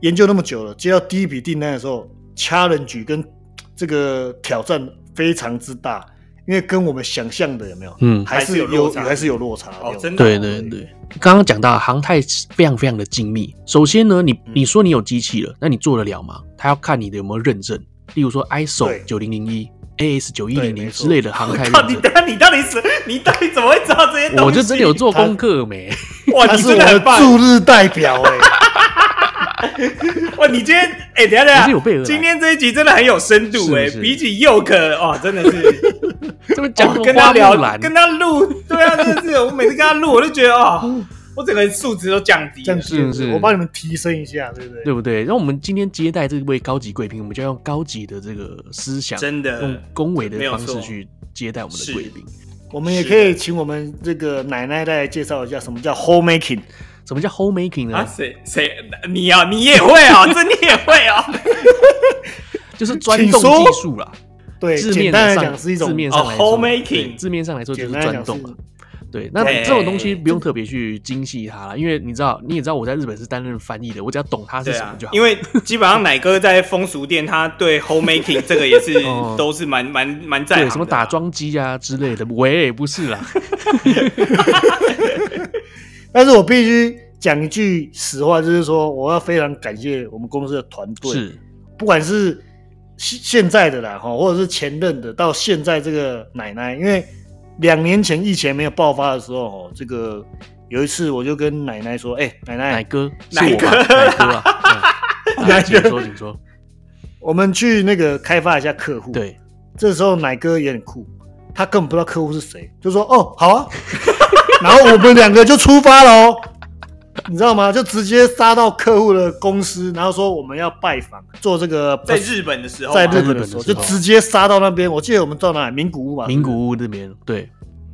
研究那么久了，接到第一笔订单的时候，challenge 跟这个挑战非常之大。因为跟我们想象的有没有？嗯，还是有落差，还是有落差。哦，真的。对对对，
刚刚讲到航太非常非常的精密。首先呢，你你说你有机器了，那你做得了吗？他要看你的有没有认证，例如说 ISO 九零零一、AS 九一零零之类的航太认证。
你等下，你到底是你到底怎么会知道这些东西？
我就真的有做功课没？
哇，你真的很棒，驻日代表哎。
哇，你今天哎，等下等下，今天这一集真的很有深度哎，比起佑可哦，真的是。
这么讲，
跟他聊，跟他录，对啊，真的是，我每次跟他录，我就觉得哦，我整个素质都降低，
是是是，我帮你们提升一下，对不对？
对不对？然后我们今天接待这位高级贵宾，我们就要用高级的这个思想，真的用恭维的方式去接待我们的贵宾。
我们也可以请我们这个奶奶再来介绍一下什么叫 homemaking，
什么叫 homemaking 呢？
啊谁谁你啊，你也会啊，这你也会啊，
就是钻洞技术啦。
对，字面上讲是一种
字面上来说，homemaking，字面上来说就是钻洞了。对，那这种东西不用特别去精细它了，因为你知道，你也知道我在日本是担任翻译的，我只要懂它是什么就好。
因为基本上奶哥在风俗店，他对 homemaking 这个也是 都是蛮蛮蛮在行。
什么打桩机啊之类的，喂，不是啦。
但是我必须讲一句实话，就是说我要非常感谢我们公司的团队，是。不管是。现在的啦，哈，或者是前任的，到现在这个奶奶，因为两年前疫情没有爆发的时候，这个有一次我就跟奶奶说，哎、欸，奶奶，
奶哥，
奶哥，
奶哥啊，奶哥，请说，请说，
我们去那个开发一下客户，对，这时候奶哥也很酷，他根本不知道客户是谁，就说，哦，好啊，然后我们两个就出发了哦，你知道吗？就直接杀到客户的公司，然后说我们要拜访，做这个
在日本的时候，
在日本的时候就直接杀到那边。我记得我们到哪里？名古屋嘛，
名古屋那边，对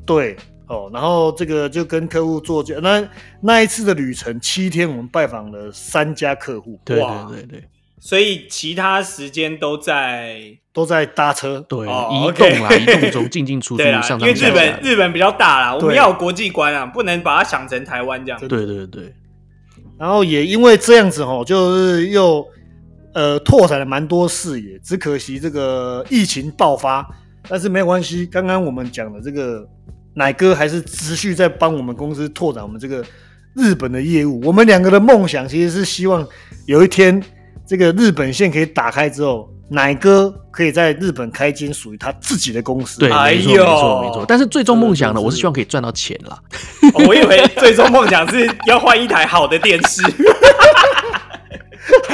对哦。然后这个就跟客户做那那一次的旅程七天，我们拜访了三家客户。
对对对对。
所以其他时间都在
都在搭车，
对，哦、移动啊，移动中进进出出，
因为日本日本比较大啦，我们要有国际观啊，不能把它想成台湾这样。
对对对。
然后也因为这样子哦，就是又呃拓展了蛮多视野，只可惜这个疫情爆发，但是没有关系。刚刚我们讲的这个奶哥还是持续在帮我们公司拓展我们这个日本的业务。我们两个的梦想其实是希望有一天。这个日本线可以打开之后，奶哥可以在日本开间属于他自己的公司。
对，没错，没错，没错。但是最终梦想呢，我是希望可以赚到钱啦。
哦，我以为最终梦想是要换一台好的电视。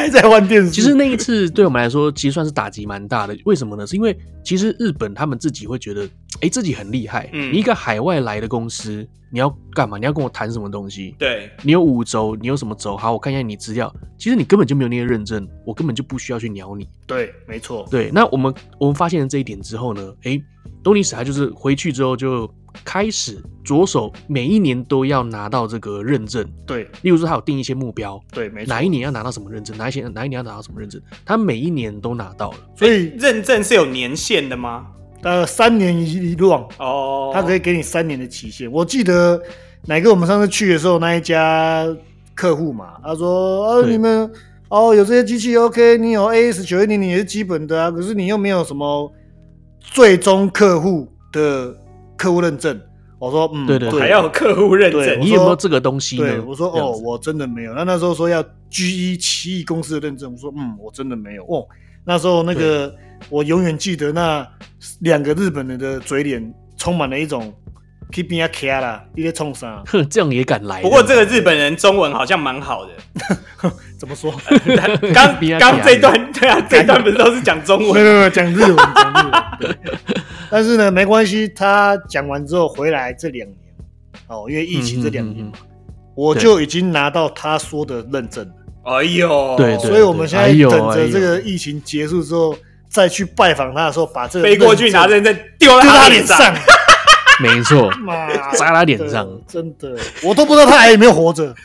还在换电视。
其实那一次对我们来说，其实算是打击蛮大的。为什么呢？是因为其实日本他们自己会觉得，哎，自己很厉害。嗯。你一个海外来的公司，你要干嘛？你要跟我谈什么东西？
对。
你有五轴，你有什么轴？好，我看一下你资料。其实你根本就没有那些认证，我根本就不需要去鸟你。
对，没错。
对。那我们我们发现了这一点之后呢，哎，东尼史他就是回去之后就。开始着手每一年都要拿到这个认证，
对，
例如说他有定一些目标，
对，没错，
哪一年要拿到什么认证，哪一些哪一年要拿到什么认证，他每一年都拿到了，
所以
认证是有年限的吗？
呃，三年一一轮哦，他可以给你三年的期限。我记得哪个我们上次去的时候，那一家客户嘛，他说，啊，你们哦有这些机器 OK，你有 AS 九一零零也是基本的啊，可是你又没有什么最终客户的。客户认证，我说嗯，
对对，对，
还要客户认证，
你有没有这个东西呢？
对，我说哦，我真的没有。那那时候说要 GE 奇异公司的认证，我说嗯，我真的没有。哦，那时候那个我永远记得那两个日本人的嘴脸充满了一种 keeping a care 啦，一些冲啥？
哼，这样也敢来？
不过这个日本人中文好像蛮好的。
怎么说？
刚刚这段对啊，这段不是都是讲中文？
没有没有，讲日文，讲日文。但是呢，没关系。他讲完之后回来这两年，哦，因为疫情这两年嘛，我就已经拿到他说的认证了。
哎呦，
对，
所以我们现在等着这个疫情结束之后，再去拜访他的时候，把这个
飞过去拿认证丢在他脸上。
没错，砸他脸上，
真的，我都不知道他还有没有活着。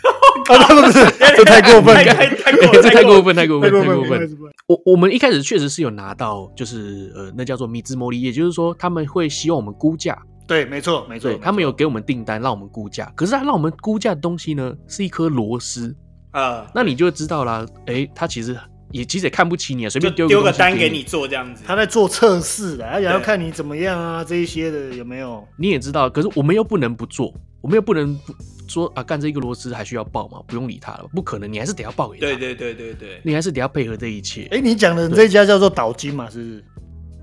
啊，不是，这太过分，
太太过分，太过分，太过分，太过分。我我们一开始确实是有拿到，就是呃，那叫做米兹摩利，也就是说他们会希望我们估价。
对，没错，没错，
他们有给我们订单，让我们估价。可是他让我们估价的东西呢，是一颗螺丝啊，那你就知道啦，哎，他其实也其实也看不起你啊，随便丢
丢个单给你做这样子。
他在做测试的，而且要看你怎么样啊，这一些的有没有？
你也知道，可是我们又不能不做，我们又不能不。说啊，干这一个螺丝还需要报吗？不用理他了，不可能，你还是得要报给他。
对对对对对，
你还是得要配合这一切。
哎、欸，你讲的这家叫做岛金嘛，是不是？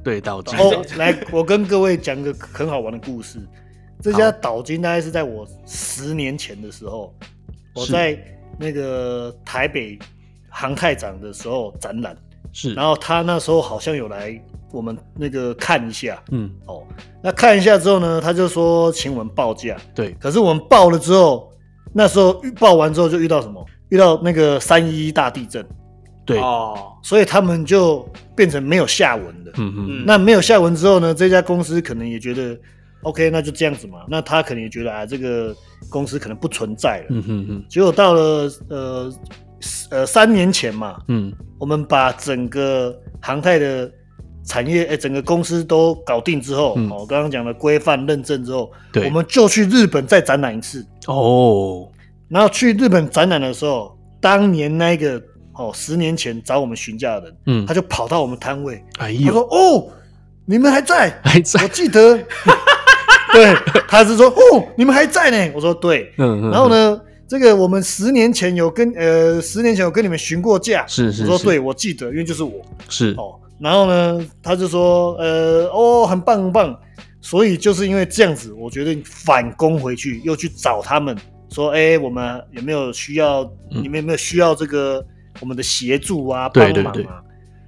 对，岛金。
哦，来，我跟各位讲个很好玩的故事。这家岛金大概是在我十年前的时候，我在那个台北航太展的时候展览，
是。
然后他那时候好像有来。我们那个看一下，嗯，哦，那看一下之后呢，他就说请我们报价，
对。
可是我们报了之后，那时候报完之后就遇到什么？遇到那个三一一大地震，
对
哦，所以他们就变成没有下文的，嗯嗯。那没有下文之后呢，这家公司可能也觉得，OK，那就这样子嘛。那他可能也觉得啊，这个公司可能不存在了，嗯哼哼。结果到了呃呃三年前嘛，嗯，我们把整个航太的。产业哎、欸，整个公司都搞定之后，嗯、哦，刚刚讲的规范认证之后，对，我们就去日本再展览一次哦。然后去日本展览的时候，当年那个哦，十年前找我们询价的人，嗯，他就跑到我们摊位，哎呦，他说哦，你们还在？还在？我记得，对，他是说哦，你们还在呢？我说对，嗯嗯。然后呢，这个我们十年前有跟呃，十年前有跟你们询过价，是是，是，我说对，我记得，因为就是我是哦。然后呢，他就说，呃，哦，很棒很棒，所以就是因为这样子，我决定反攻回去，又去找他们，说，哎，我们有没有需要？嗯、你们有没有需要这个我们的协助啊，帮忙啊？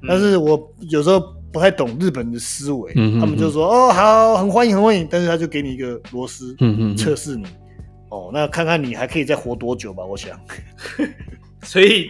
但是我有时候不太懂日本的思维，嗯、哼哼他们就说，哦，好，很欢迎很欢迎，但是他就给你一个螺丝，嗯嗯，测试你。哦，那看看你还可以再活多久吧，我想。
所以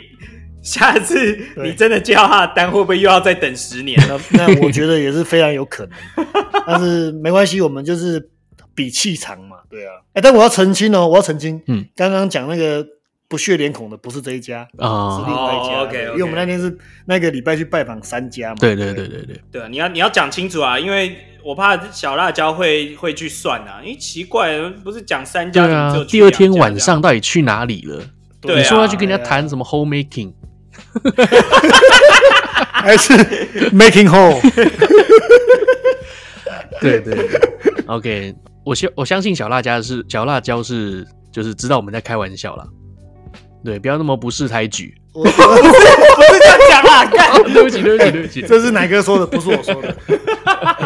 下次你真的接到他的单，会不会又要再等十年？
那那我觉得也是非常有可能，但是没关系，我们就是比气长嘛，对啊。哎，但我要澄清哦，我要澄清，嗯，刚刚讲那个。不屑脸孔的不是这一家啊，是另外一家。OK，因为我们那天是那个礼拜去拜访三家嘛。
对对对对对。
对啊，你要你要讲清楚啊，因为我怕小辣椒会会去算啊。因为奇怪，不是讲三家，
对啊。第二天晚上到底去哪里了？你说要去跟人家谈什么 homemaking，
还是 making home？
对对对。OK，我相我相信小辣椒是小辣椒是就是知道我们在开玩笑啦。对，不要那么不识抬举。
我 不是这样讲啊！干，
对不起，对不起，对不起，
这是奶哥说的？不是我说的。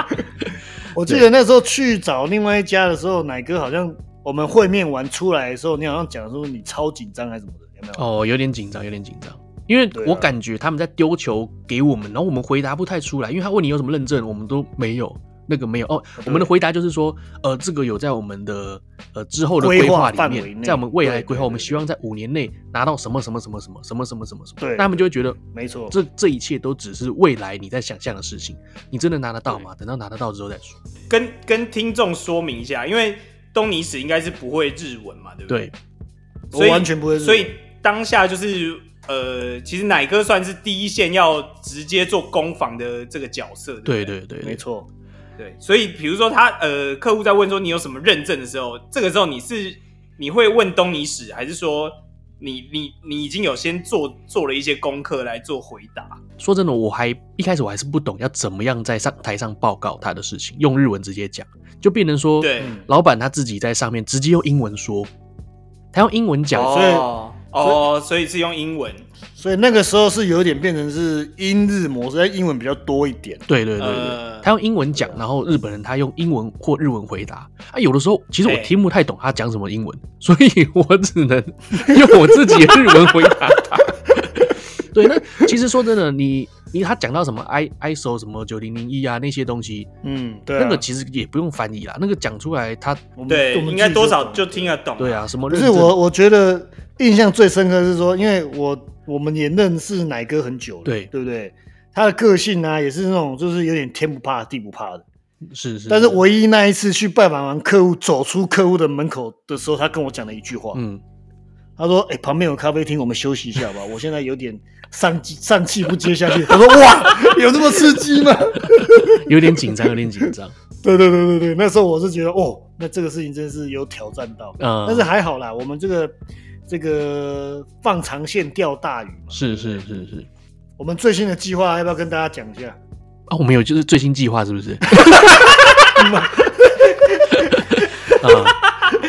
我记得那时候去找另外一家的时候，奶哥好像我们会面完出来的时候，你好像讲说你超紧张还是什么的，有没有？
哦，有点紧张，有点紧张，因为我感觉他们在丢球给我们，然后我们回答不太出来，因为他问你有什么认证，我们都没有。那个没有哦，我们的回答就是说，呃，这个有在我们的呃之后的规划里面，在我们未来规划，我们希望在五年内拿到什么什么什么什么什么什么什么什么。对，那他们就会觉得，
没错，
这这一切都只是未来你在想象的事情，你真的拿得到吗？等到拿得到之后再说。
跟跟听众说明一下，因为东尼史应该是不会日文嘛，对不对？
对，我完全不会日文。
所以当下就是呃，其实奶哥算是第一线要直接做攻防的这个角色。
对对对，
没错。
对，所以比如说他呃，客户在问说你有什么认证的时候，这个时候你是你会问东尼史，还是说你你你已经有先做做了一些功课来做回答？
说真的，我还一开始我还是不懂要怎么样在上台上报告他的事情，用日文直接讲，就变成说，对，老板他自己在上面直接用英文说，他用英文讲，
哦、所以。哦，所以是用英文，
所以那个时候是有点变成是英日模式，英文比较多一点。
对对对对，呃、他用英文讲，然后日本人他用英文或日文回答。啊，有的时候其实我听不太懂他讲什么英文，所以我只能 用我自己的日文回答他。对，那其实说真的，你你他讲到什么 I ISO 什么九零零一啊那些东西，
嗯，对、啊，
那个其实也不用翻译啦，那个讲出来他
对应该多少就听得懂。
对啊，什么？
可是我我觉得印象最深刻是说，因为我我们也认识奶哥很久了，对对不对？他的个性啊，也是那种就是有点天不怕地不怕的，
是是。
但是唯一那一次去拜访完客户，走出客户的门口的时候，他跟我讲了一句话，嗯。他说：“哎、欸，旁边有咖啡厅，我们休息一下吧。我现在有点上气上气不接下去。” 他说：“哇，有这么刺激吗？
有点紧张，有点紧张。
对对对对对，那时候我是觉得，哦，那这个事情真的是有挑战到。嗯，但是还好啦，我们这个这个放长线钓大鱼嘛。
是是是是，
我们最新的计划要不要跟大家讲一下？
啊，我们有就是最新计划是不是？啊，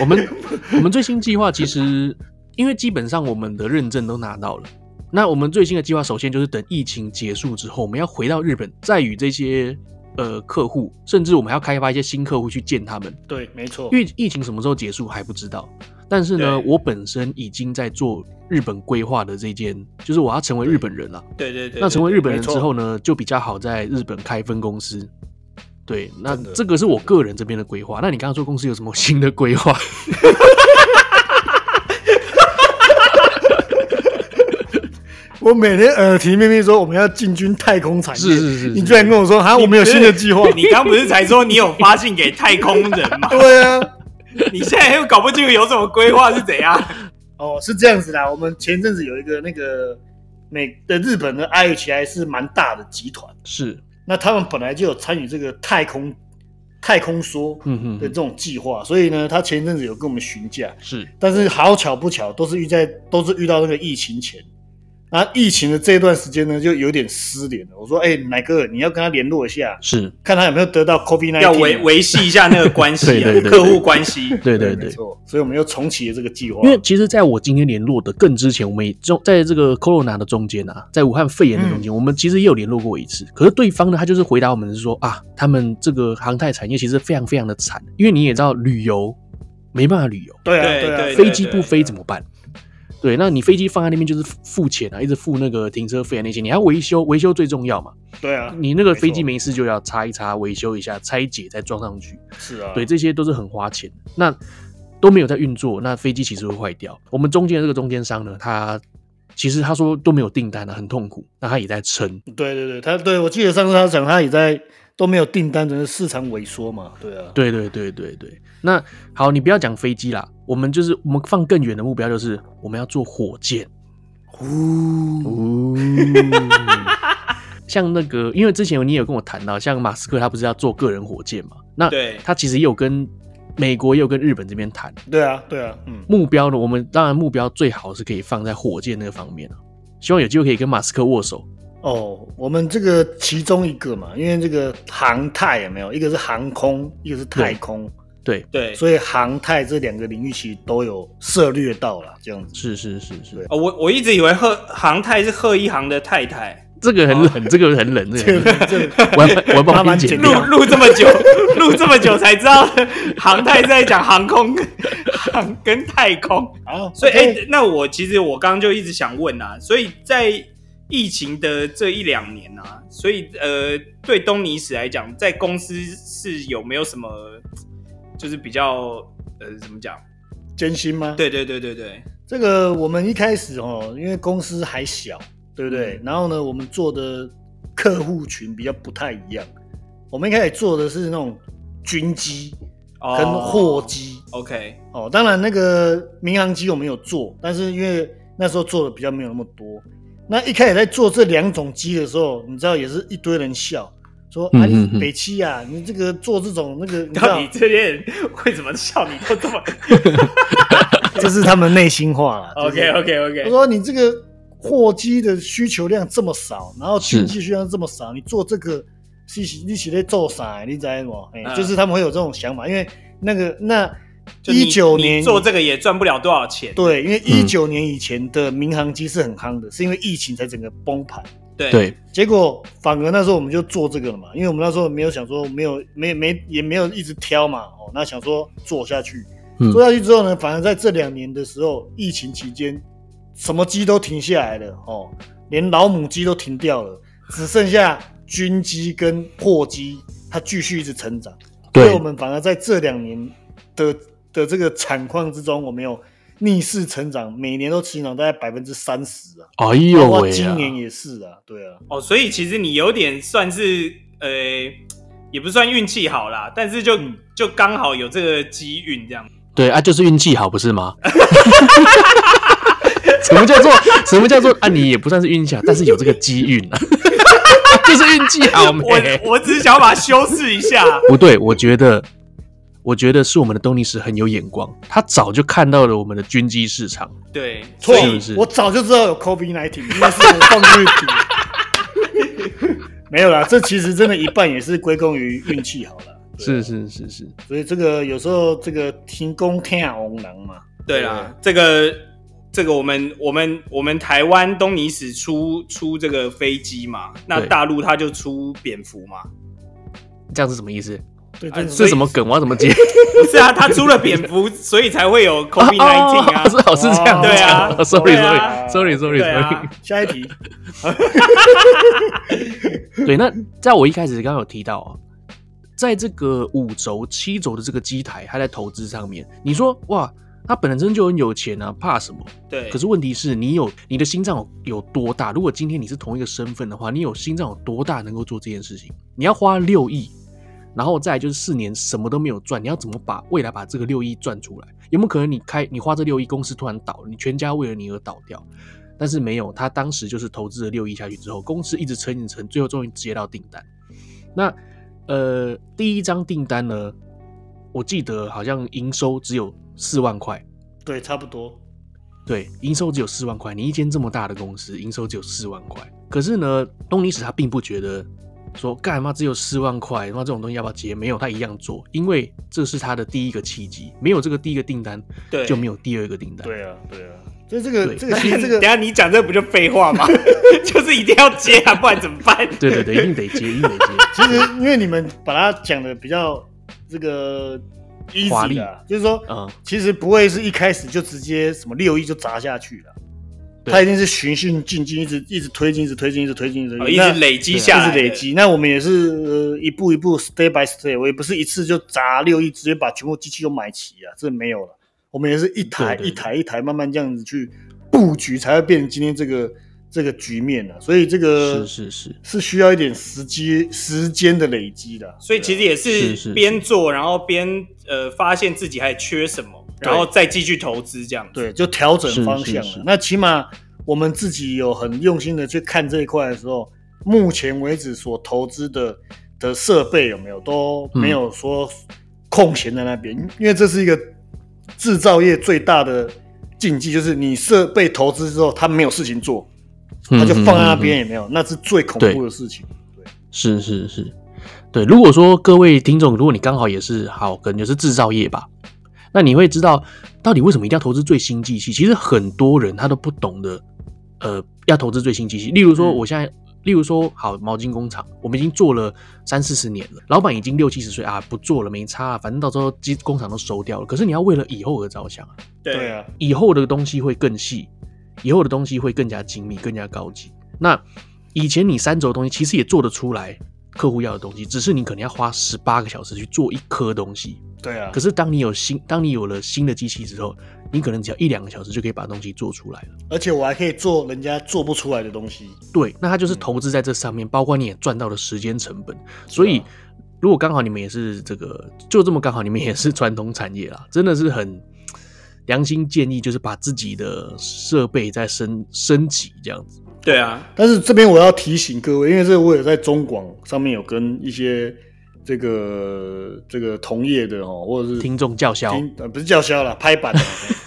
我们我们最新计划其实。”因为基本上我们的认证都拿到了，那我们最新的计划首先就是等疫情结束之后，我们要回到日本，再与这些呃客户，甚至我们还要开发一些新客户去见他们。
对，没错。
因为疫情什么时候结束还不知道，但是呢，我本身已经在做日本规划的这件，就是我要成为日本人了。
对对对。
那成为日本人之后呢，就比较好在日本开分公司。对，那这个是我个人这边的规划。那你刚刚说公司有什么新的规划？
我每天耳提面命说我们要进军太空产业，
是是是，
你居然跟我说，啊，我们有新的计划。
你刚不是才说你有发信给太空人吗？
对啊，
你现在又搞不清楚有什么规划是怎样？
哦，是这样子啦，我们前阵子有一个那个美的日本的 IHI 是蛮大的集团，
是，
那他们本来就有参与这个太空太空梭的这种计划，所以呢，他前一阵子有跟我们询价，
是，
但是好巧不巧，都是遇在都是遇到那个疫情前。那疫情的这段时间呢，就有点失联了。我说：“哎、欸，奶哥，你要跟他联络一下，
是看
他有没有得到 COVID-19，
要维维系一下那个关系、啊，对对对对客户关系。
对对对，
没错。所以我们又重启了这个计划。
因为其实，在我今天联络的更之前，我们也中在这个 Corona 的中间啊，在武汉肺炎的中间，嗯、我们其实也有联络过一次。可是对方呢，他就是回答我们是说啊，他们这个航太产业其实非常非常的惨，因为你也知道，旅游没办法旅游，
对啊，对啊，
飞机不飞怎么办？”对，那你飞机放在那边就是付钱啊，一直付那个停车费啊那些，你还要维修，维修最重要嘛。
对啊，
你那个飞机没事就要擦一擦，维修一下，拆解再装上去。
是啊，
对，这些都是很花钱。那都没有在运作，那飞机其实会坏掉。我们中间的这个中间商呢，他其实他说都没有订单了，很痛苦，那他也在撑。
对对对，他对我记得上次他讲他也在都没有订单，只是市场萎缩嘛。对啊，
对对对对对。那好，你不要讲飞机啦，我们就是我们放更远的目标，就是我们要做火箭。呜，像那个，因为之前你有跟我谈到，像马斯克他不是要做个人火箭嘛？那对他其实也有跟美国也有跟日本这边谈。
对啊，对啊，嗯，
目标呢，我们当然目标最好是可以放在火箭那个方面啊，希望有机会可以跟马斯克握手。
哦，我们这个其中一个嘛，因为这个航太有没有？一个是航空，一个是太空。
对对，
所以航太这两个领域其实都有涉略到了，这样子。
是是是是。
哦，我我一直以为贺航太是贺一航的太太，
这个很冷，哦、这个很冷，这个这个。我我要帮他剪
录录这么久，录这么久才知道航太在讲航空 航跟太空。哦，所以哎、欸，那我其实我刚刚就一直想问啊，所以在疫情的这一两年啊，所以呃，对东尼史来讲，在公司是有没有什么？就是比较呃，怎么讲，
艰辛吗？
对对对对对，
这个我们一开始哦，因为公司还小，对不对？嗯、然后呢，我们做的客户群比较不太一样。我们一开始做的是那种军机跟货机
，OK
哦。当然那个民航机我们有做，但是因为那时候做的比较没有那么多。那一开始在做这两种鸡的时候，你知道也是一堆人笑。说啊，你北七啊，你这个做这种那个，你知道
你这些人为什么笑你都这么？
这是他们内心话了。
OK OK OK。
我说你这个货机的需求量这么少，然后军机需求量这么少，你做这个是你是在做啥？你知道吗？哎，就是他们会有这种想法，因为那个那一九年
做这个也赚不了多少钱。
对，因为一九年以前的民航机是很夯的，是因为疫情才整个崩盘。
对，
结果反而那时候我们就做这个了嘛，因为我们那时候没有想说没有没没也没有一直挑嘛，哦，那想说做下去，嗯、做下去之后呢，反而在这两年的时候，疫情期间，什么机都停下来了哦，连老母机都停掉了，只剩下军机跟货机，它继续一直成长，对，所以我们反而在这两年的的这个惨况之中，我们有。逆势成长，每年都成长大概百分之三十啊！
哎呦喂，
今年也是啊，对啊。
哦，所以其实你有点算是，呃，也不算运气好啦，但是就、嗯、就刚好有这个机运这样。
对啊，就是运气好，不是吗？什么叫做什么叫做啊？你也不算是运气好，但是有这个机运啊，就是运气好。
我我只是想要把它修饰一下。
不对，我觉得。我觉得是我们的东尼史很有眼光，他早就看到了我们的军机市场。
对，
错，我早就知道有 COVID-19，应该是我放运气。没有啦，这其实真的一半也是归功于运气好了。
是是是是，
所以这个有时候这个天公天王郎嘛。
对啦，这个这个我们我们我们台湾东尼史出出这个飞机嘛，那大陆他就出蝙蝠嘛。
这样是什么意思？对，是什么梗？我要怎么接？
不 是啊，他出了蝙蝠，所以才会有 COVID-19 啊。
是哦，是这样。
对啊
，Sorry，Sorry，Sorry，Sorry。
下一题。
对，那在我一开始刚刚有提到啊，在这个五轴、七轴的这个机台，他在投资上面，你说哇，他本身就很有钱啊，怕什么？
对。
可是问题是你有你的心脏有有多大？如果今天你是同一个身份的话，你有心脏有多大能够做这件事情？你要花六亿。然后再来就是四年什么都没有赚，你要怎么把未来把这个六亿赚出来？有没有可能你开你花这六亿，公司突然倒了，你全家为了你而倒掉？但是没有，他当时就是投资了六亿下去之后，公司一直撑一直撑，最后终于接到订单。那呃，第一张订单呢，我记得好像营收只有四万块，
对，差不多，
对，营收只有四万块。你一间这么大的公司，营收只有四万块，可是呢，东尼史他并不觉得。说干嘛只有四万块？那这种东西要不要接？没有，他一样做，因为这是他的第一个契机。没有这个第一个订单，对，就没有第二个订单。
对啊，对啊。所以这个这个其实这个，
等下你讲这不就废话吗？就是一定要接啊，不然怎么办？
对对对，一定得接，一定得接。
其实因为你们把它讲的比较这个 easy 的，就是说，嗯，其实不会是一开始就直接什么六亿就砸下去了。它一定是循序渐进，一直一直推进，一直推进，一直推进，一直
一直累积下来，
一直累积。那我们也是呃一步一步，step by step。我也不是一次就砸六亿，直接把全部机器都买齐啊，这没有了。我们也是一台一台一台慢慢这样子去布局，才会变成今天这个这个局面的。所以这个
是是是
是需要一点时机时间的累积的。
所以其实也是边做，然后边呃发现自己还缺什么，然后再继续投资这样。
对，就调整方向了。那起码我们自己有很用心的去看这一块的时候，目前为止所投资的的设备有没有都没有说空闲在那边，嗯，因为这是一个制造业最大的禁忌，就是你设备投资之后，他没有事情做，他就放在那边也没有，嗯嗯嗯，那是最恐怖的事情。对，对
是是是，对。如果说各位听众，如果你刚好也是好，可能就是制造业吧，那你会知道到底为什么一定要投资最新机器？其实很多人他都不懂得，呃，要投资最新机器。例如说，我现在。嗯例如说，好，毛巾工厂，我们已经做了三四十年了，老板已经六七十岁啊，不做了，没差啊，反正到时候机工厂都收掉了。可是你要为了以后而着想啊，
对啊，
以后的东西会更细，以后的东西会更加精密、更加高级。那以前你三轴东西其实也做得出来，客户要的东西，只是你可能要花十八个小时去做一颗东西。
对啊，
可是当你有新，当你有了新的机器之后，你可能只要一两个小时就可以把东西做出来了。
而且我还可以做人家做不出来的东西。
对，那它就是投资在这上面，嗯、包括你也赚到了时间成本。所以，如果刚好你们也是这个，就这么刚好你们也是传统产业啦，真的是很良心建议，就是把自己的设备再升升级这样子。
对啊，
但是这边我要提醒各位，因为这个我也在中广上面有跟一些。这个这个同业的哦，或者是
听众叫嚣，
呃，不是叫嚣了，拍板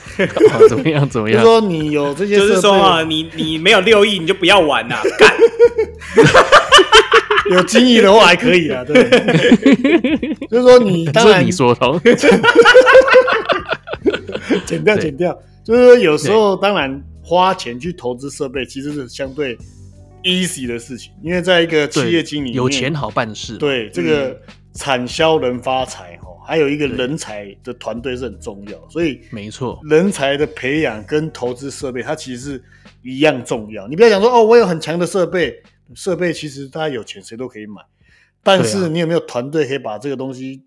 怎么样？怎么样？
就是说你有这些，
就是说啊，你你没有六亿，你就不要玩呐，干。
有精益的话还可以啊，对。就是说你当然
你说通，
剪掉剪掉。就是说有时候当然花钱去投资设备，其实是相对。easy 的事情，因为在一个企业经理，
有钱好办事。
对，这个产销人发财哈，还有一个人才的团队是很重要，所以
没错，
人才的培养跟投资设备，它其实是一样重要。你不要讲说哦，我有很强的设备，设备其实大家有钱谁都可以买，但是你有没有团队可以把这个东西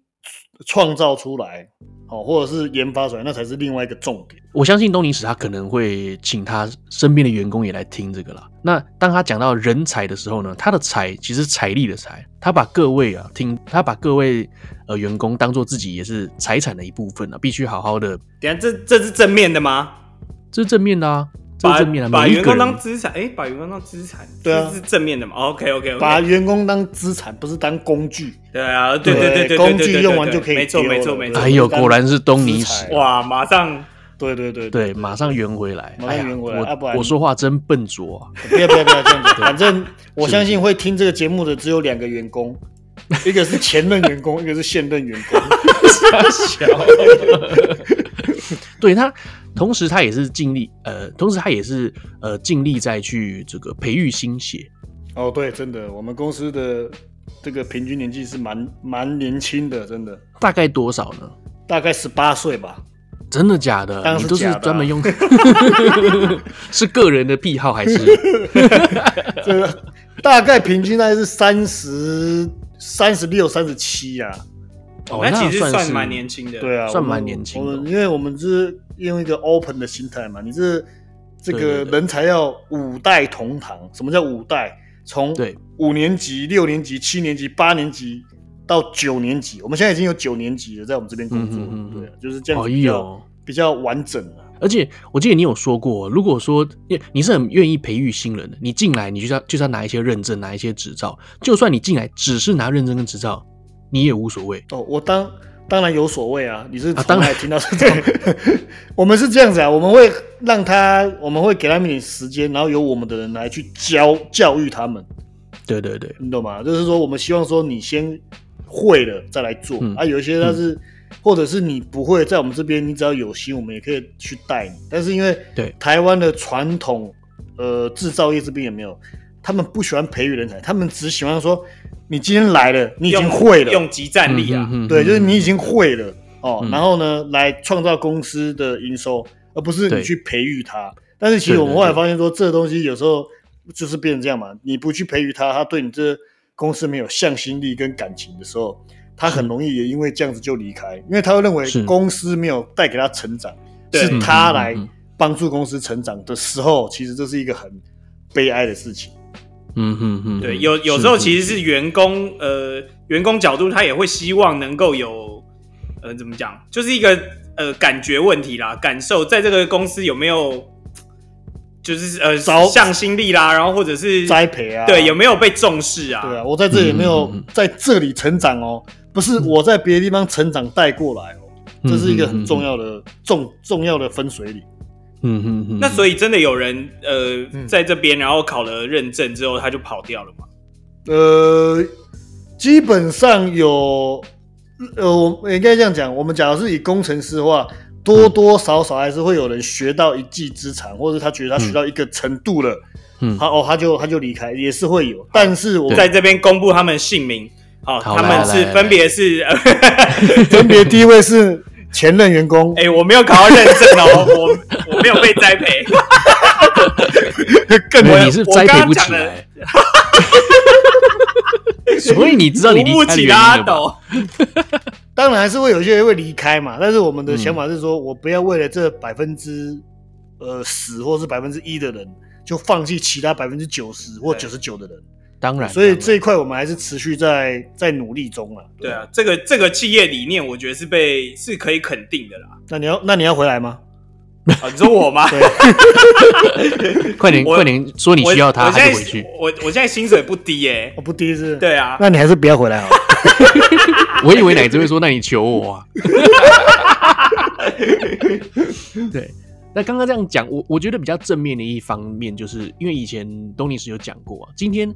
创造出来？哦，或者是研发出来，那才是另外一个重点。
我相信东尼史他可能会请他身边的员工也来听这个啦。那当他讲到人才的时候呢，他的才其实财力的财，他把各位啊听，他把各位呃员工当做自己也是财产的一部分啊，必须好好的。
等下，这这是正面的吗？
这是正面的啊。
把
正面的
把员工当资产，哎、欸，把员工当资产，
对啊，
这是正面的嘛？OK OK OK，
把员工当资产，不是当工具。
对啊，对对对对，
工具用完就可以
没错没错没错。
哎呦，果然是东尼史
哇！马上，
对对对
对，马上圆回来，
马上圆回来。
我我说话真笨拙啊！
不要不要不要这样子，反正我相信会听这个节目的只有两个员工，一个是前任员工，一个是现任员工。
小，对他。同时，他也是尽力，呃，同时他也是呃尽力在去这个培育新血。
哦，对，真的，我们公司的这个平均年纪是蛮蛮年轻的，真的。
大概多少呢？
大概十八岁吧。
真的假的？
当然是假的啊。你都是专门用，
是个人的癖好还是？
这个大概平均大概是三十三十六、三十七呀。
哦，那其实算蛮年轻的，
对啊，
算蛮年轻的。
我们因为我们是用一个 open 的心态嘛，你是这个人才要五代同堂。什么叫五代？从五年级、六年级、七年级、八年级到九年级，我们现在已经有九年级了，在我们这边工作，对啊，就是这样子比较比较完整了。
而且我记得你有说过，如果说你你是很愿意培育新人的，你进来你就要就是要拿一些认证，拿一些执照，就算你进来只是拿认证跟执照。你也无所谓
哦，我当当然有所谓啊！你是从来听到是这样，啊、我们是这样子啊，我们会让他，我们会给他们一点时间，然后由我们的人来去教教育他们。
对对对，
你懂吗？就是说，我们希望说你先会了再来做、嗯、啊。有一些他是、嗯，或者是你不会，在我们这边，你只要有心，我们也可以去带你。但是因为对台湾的传统呃制造业这边也没有。他们不喜欢培育人才，他们只喜欢说：“你今天来了，你已经会了，
用即战力啊。”
对，就是你已经会了哦、嗯。然后呢，来创造公司的营收，而不是你去培育他。但是其实我们后来发现说，这个东西有时候就是变成这样嘛。你不去培育他，他对你这公司没有向心力跟感情的时候，他很容易也因为这样子就离开，因为他会认为公司没有带给他成长，是他来帮助公司成长的时候，其实这是一个很悲哀的事情。
嗯哼哼，
对，有有时候其实是员工，呃，员工角度他也会希望能够有，呃，怎么讲，就是一个呃感觉问题啦，感受在这个公司有没有，就是呃向心力啦，然后或者是
栽培啊，
对，有没有被重视啊？
对啊，我在这里没有在这里成长哦，不是我在别的地方成长带过来哦，这是一个很重要的重重要的分水岭。
嗯哼哼，
那所以真的有人呃、嗯、在这边，然后考了认证之后他就跑掉了吗？
呃，基本上有，呃，我应该这样讲，我们假如是以工程师的话，多多少少还是会有人学到一技之长，或者他觉得他学到一个程度了，嗯，他哦他就他就离开，也是会有。但是我
在这边公布他们姓名，好，他们是分别是
分别第一位是。前任员工，
哎、欸，我没有考到认证哦，我我没有被栽培，
更多你是栽培不起来，所以你知道你离开阿斗，
当然还是会有些人会离开嘛，但是我们的想法是说，我不要为了这百分之呃十或是百分之一的人，就放弃其他百分之九十或九十九的人。
当然，
所以这一块我们还是持续在在努力中了。
对啊，这个这个企业理念，我觉得是被是可以肯定的啦。
那你要那你要回来吗？
啊，你说我吗？
快点快点说你需要他，还是回去。
我我现在薪水不低耶，
我不低是？
对啊，
那你还是不要回来好了。
我以为奶子会说，那你求我啊。对。那刚刚这样讲，我我觉得比较正面的一方面，就是因为以前东尼史有讲过啊，今天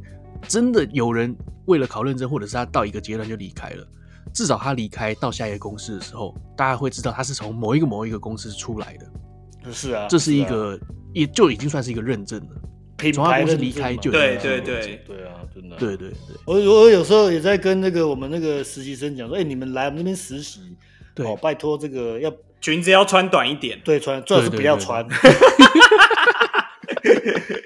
真的有人为了考认证，或者是他到一个阶段就离开了，至少他离开到下一个公司的时候，大家会知道他是从某一个某一个公司出来的。
是啊，
这是一个，也就已经算是一个认证了。从他公司离开就
对对对
对啊，真的。
对对对，
我我有时候也在跟那个我们那个实习生讲说，哎，你们来我们那边实习，对，哦，拜托这个要。
裙子要穿短一点，
对，穿最好是不要穿。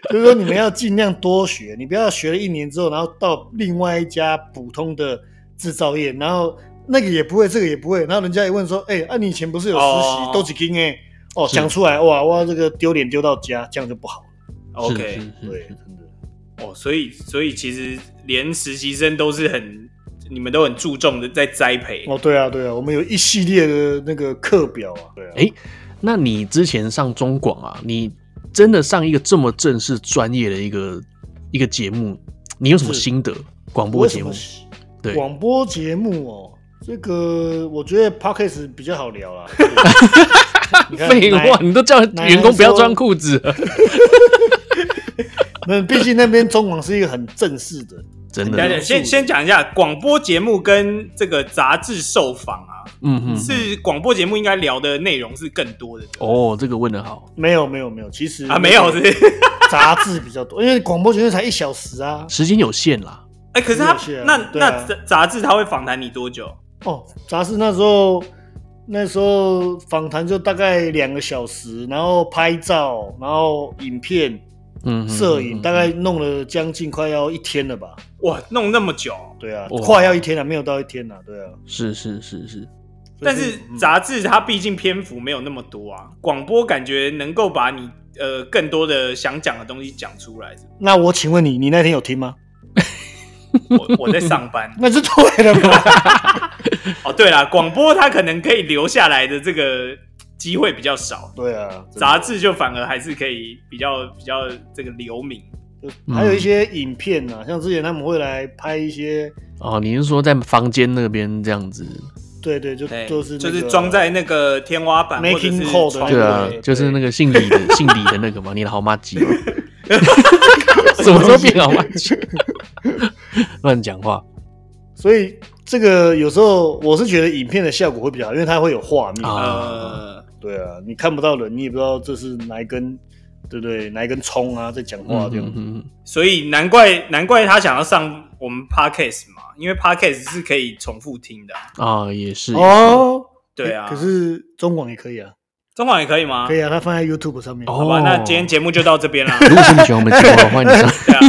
就是说你们要尽量多学，你不要学了一年之后，然后到另外一家普通的制造业，然后那个也不会，这个也不会，然后人家一问说，哎、欸，啊，你以前不是有实习，都几斤哎，哦，讲出来，哇哇，这个丢脸丢到家，这样就不好了。
OK，
对，真的。
哦，所以所以其实连实习生都是很。你们都很注重的在栽培
哦，对啊，对啊，我们有一系列的那个课表啊，对啊。
哎，那你之前上中广啊，你真的上一个这么正式专业的一个一个节目，你有什么心得？广播节目？对，
广播节目哦，这个我觉得 Podcast 比较好聊啦。
废话，你都叫员工不要穿裤子。
那 毕竟那边中广是一个很正式的。
真的，
先先讲一下广播节目跟这个杂志受访啊，嗯嗯，是广播节目应该聊的内容是更多的
哦。这个问的好，
没有没有没有，其实
啊没有，是
杂志比较多，因为广播节目才一小时啊，
时间有限啦。
哎，可是他那那杂志他会访谈你多久？
哦，杂志那时候那时候访谈就大概两个小时，然后拍照，然后影片。嗯，摄影大概弄了将近快要一天了吧？
哇，弄那么久？
对啊，快要一天了，没有到一天了。对啊，
是是是是。
但是杂志它毕竟篇幅没有那么多啊，广播感觉能够把你呃更多的想讲的东西讲出来。
那我请问你，你那天有听吗？
我我在上班，
那是对的嘛？
哦，对了，广播它可能可以留下来的这个。机会比较少，
对啊，
杂志就反而还是可以比较比较这个留名，
还有一些影片啊，像之前他们会来拍一些
哦，你是说在房间那边这样子？
对对，就就是
就是装在那个天花板或者是
对啊，就是那个姓李的 姓李的那个嘛，你的好妈鸡，什么时候变好妈鸡？乱讲话，
所以这个有时候我是觉得影片的效果会比较好，因为它会有画面。
啊。
对啊，你看不到人，你也不知道这是哪一根，对不对？哪一根葱啊，在讲话这样子。嗯、
所以难怪难怪他想要上我们 Podcast 嘛，因为 Podcast 是可以重复听的
啊、哦，也是
哦，
对啊。
可是中广也可以啊，
中广也可以吗？
可以啊，它放在 YouTube 上面。
哦、好吧，那今天节目就到这边了。
如果是你喜欢我们节目的话，欢迎你上。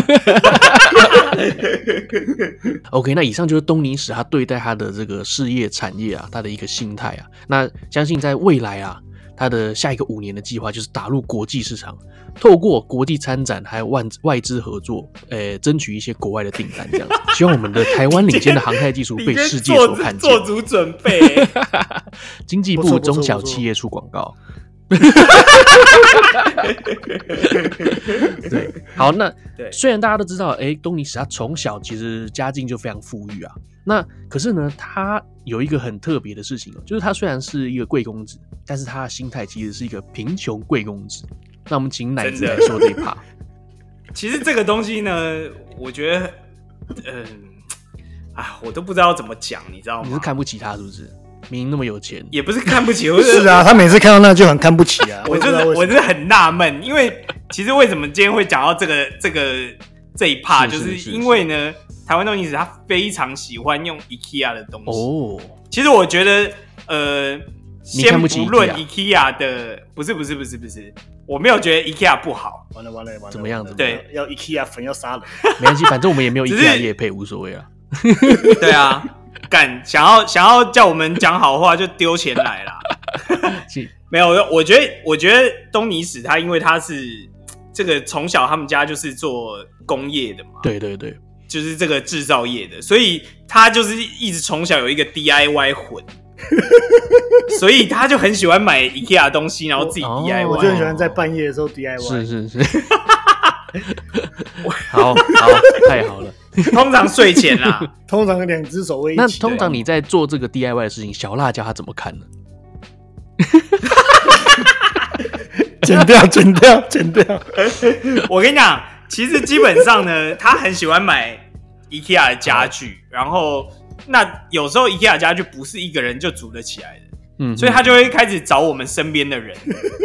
OK，那以上就是东尼史他对待他的这个事业产业啊，他的一个心态啊。那相信在未来啊。它的下一个五年的计划就是打入国际市场，透过国际参展还有外外资合作，呃，争取一些国外的订单，这样子。希望我们的台湾领先的航太技术被世界所看见。
做足准备。
经济部中小企业出广告。对，好，那对，虽然大家都知道，哎、欸，东尼史他从小其实家境就非常富裕啊，那可是呢，他有一个很特别的事情哦，就是他虽然是一个贵公子，但是他的心态其实是一个贫穷贵公子。那我们请奶子来说这一趴。
其实这个东西呢，我觉得，嗯，啊，我都不知道怎么讲，你知道吗？
你是看不起他是不是？明明那么有钱，
也不是看不起，我是，
是啊，他每次看到那就很看不起啊。
我就是，我是很纳闷，因为其实为什么今天会讲到这个这个这一 part，就是因为呢，台湾东尼史他非常喜欢用 IKEA 的东西。哦，其实我觉得，呃，先不论 IKEA 的，不是不是不是不是，我没有觉得 IKEA 不好。
完了完了完了，
怎么样子？
对，
要 IKEA 粉要杀人，
没关系，反正我们也没有 IKEA 也配，无所谓啊。
对啊。敢想要想要叫我们讲好话就丢钱来啦。没有，我觉得我觉得东尼史他因为他是这个从小他们家就是做工业的嘛，
对对对，
就是这个制造业的，所以他就是一直从小有一个 DIY 魂，所以他就很喜欢买 IKEA 东西，然后自己 DIY，
我就很喜欢在半夜的时候 DIY，
是是是，好好太好了。
通常睡前啦，
通常两只手会一起。
那通常你在做这个 DIY 的事情，小辣椒他怎么看呢？
剪掉，剪掉，剪掉。
我跟你讲，其实基本上呢，他很喜欢买 IKEA 的家具，然后那有时候 IKEA 家具不是一个人就组得起来的，嗯，所以他就会开始找我们身边的人。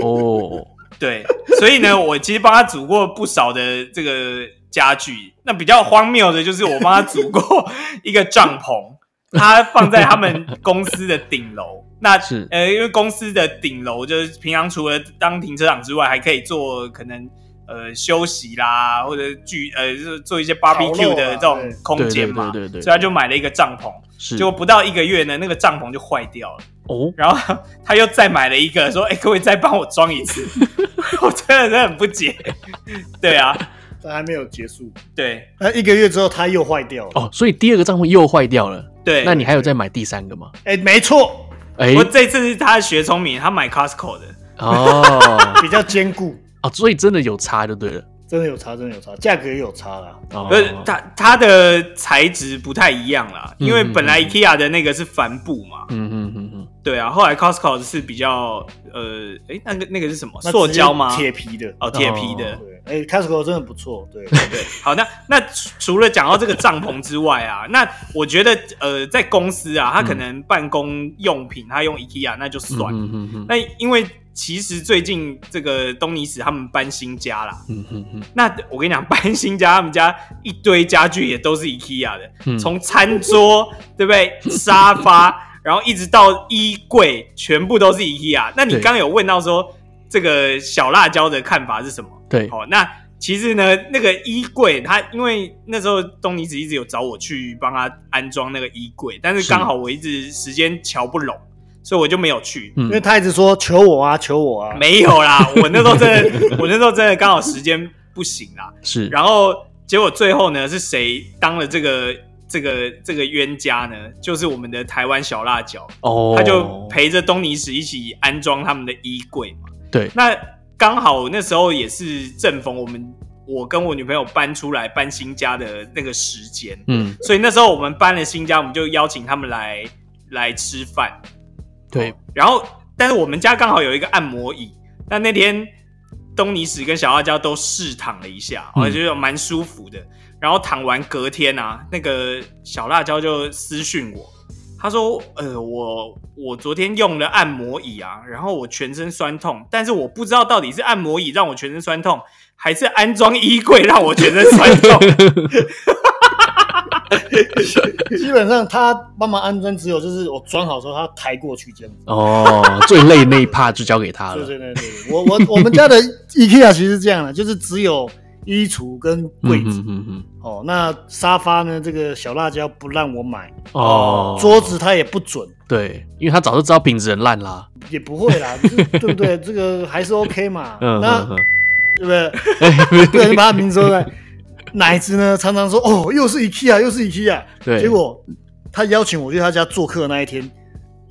哦，对，所以呢，我其实帮他组过不少的这个。家具，那比较荒谬的就是我帮他组过一个帐篷，他放在他们公司的顶楼。那是呃，因为公司的顶楼就是平常除了当停车场之外，还可以做可能呃休息啦，或者聚呃就是做一些 barbecue 的这种空间嘛。对对。所以他就买了一个帐篷，是。结果不到一个月呢，那个帐篷就坏掉了。哦。然后 他又再买了一个，说：“哎、欸，可不可以再帮我装一次？” 我真的是很不解。对啊。
但还没有结束。
对，
那一个月之后他又坏掉了。
哦，所以第二个帐篷又坏掉了。
对，
那你还有再买第三个吗？
哎、欸，没错。
哎、欸，我这次是他学聪明，他买 Costco 的。
哦，比较坚固。
哦，所以真的有差就对了。
真的有差，真的有差，价格也有差啦。
哦，不是，它它的材质不太一样啦，因为本来 IKEA 的那个是帆布嘛。嗯嗯嗯嗯。对啊，后来 Costco 是比较呃，哎，那个那个是什么？塑胶吗？
铁皮的。
哦，铁皮的。
对，哎，Costco 真的不错。对对 对。
好，那那除了讲到这个帐篷之外啊，那我觉得呃，在公司啊，他可能办公用品他用 IKEA 那就算。嗯嗯嗯。那因为。其实最近这个东尼史他们搬新家啦，嗯嗯嗯。那我跟你讲，搬新家，他们家一堆家具也都是 IKEA 的，从、嗯、餐桌对不对，沙发，然后一直到衣柜，全部都是 IKEA。那你刚刚有问到说这个小辣椒的看法是什么？
对，
好，那其实呢，那个衣柜，他因为那时候东尼子一直有找我去帮他安装那个衣柜，但是刚好我一直时间瞧不拢。所以我就没有去，
因为他一直说求我啊，求我啊，
没有啦，我那时候真的，我那时候真的刚好时间不行啦。
是，
然后结果最后呢，是谁当了这个这个这个冤家呢？就是我们的台湾小辣椒哦，他就陪着东尼史一起安装他们的衣柜嘛。
对，
那刚好那时候也是正逢我们我跟我女朋友搬出来搬新家的那个时间，嗯，所以那时候我们搬了新家，我们就邀请他们来来吃饭。
对，
然后但是我们家刚好有一个按摩椅，那那天东尼史跟小辣椒都试躺了一下，我觉得蛮舒服的。然后躺完隔天啊，那个小辣椒就私讯我，他说：“呃，我我昨天用了按摩椅啊，然后我全身酸痛，但是我不知道到底是按摩椅让我全身酸痛，还是安装衣柜让我全身酸痛。”
基本上他帮忙安装，只有就是我装好之后，他抬过去这样子。
哦，最累那一趴就交给他了。
对对对对，我我我们家的 IKEA 其实是这样的，就是只有衣橱跟柜子。嗯嗯嗯。哦，那沙发呢？这个小辣椒不让我买。哦。桌子他也不准。
对，因为他早就知道品质很烂啦。
也不会啦，对不对？这个还是 OK 嘛。嗯。那对不对？不然你把他名字说出来。奶子呢，常常说哦，又是 IKEA，又是 IKEA。对。结果他邀请我去他家做客那一天，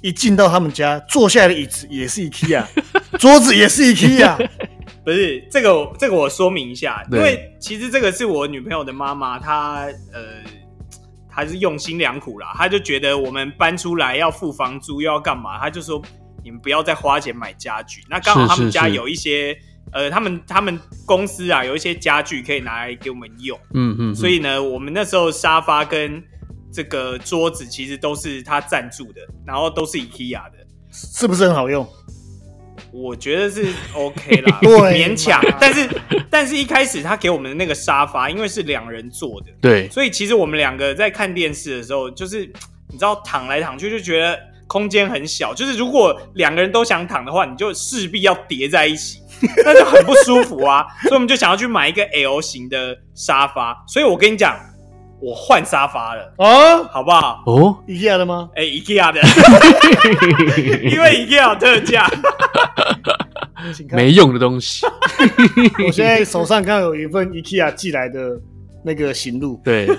一进到他们家，坐下来的椅子也是 IKEA，桌子也是 IKEA。
不是这个，这个我说明一下，因为其实这个是我女朋友的妈妈，她呃，她是用心良苦啦，她就觉得我们搬出来要付房租又要干嘛，她就说你们不要再花钱买家具。那刚好他们家有一些。呃，他们他们公司啊，有一些家具可以拿来给我们用，嗯嗯，所以呢，我们那时候沙发跟这个桌子其实都是他赞助的，然后都是 IKEA 的，
是不是很好用？
我觉得是 OK 啦，对，勉强。但是但是一开始他给我们的那个沙发，因为是两人坐的，
对，
所以其实我们两个在看电视的时候，就是你知道躺来躺去就觉得空间很小，就是如果两个人都想躺的话，你就势必要叠在一起。那就很不舒服啊，所以我们就想要去买一个 L 型的沙发。所以我跟你讲，我换沙发了哦，好不好？
哦
，IKEA 的吗？
哎，IKEA 的，因为 IKEA 有特价，
没用的东西。
我现在手上刚有一份 IKEA 寄来的那个行路。
对，对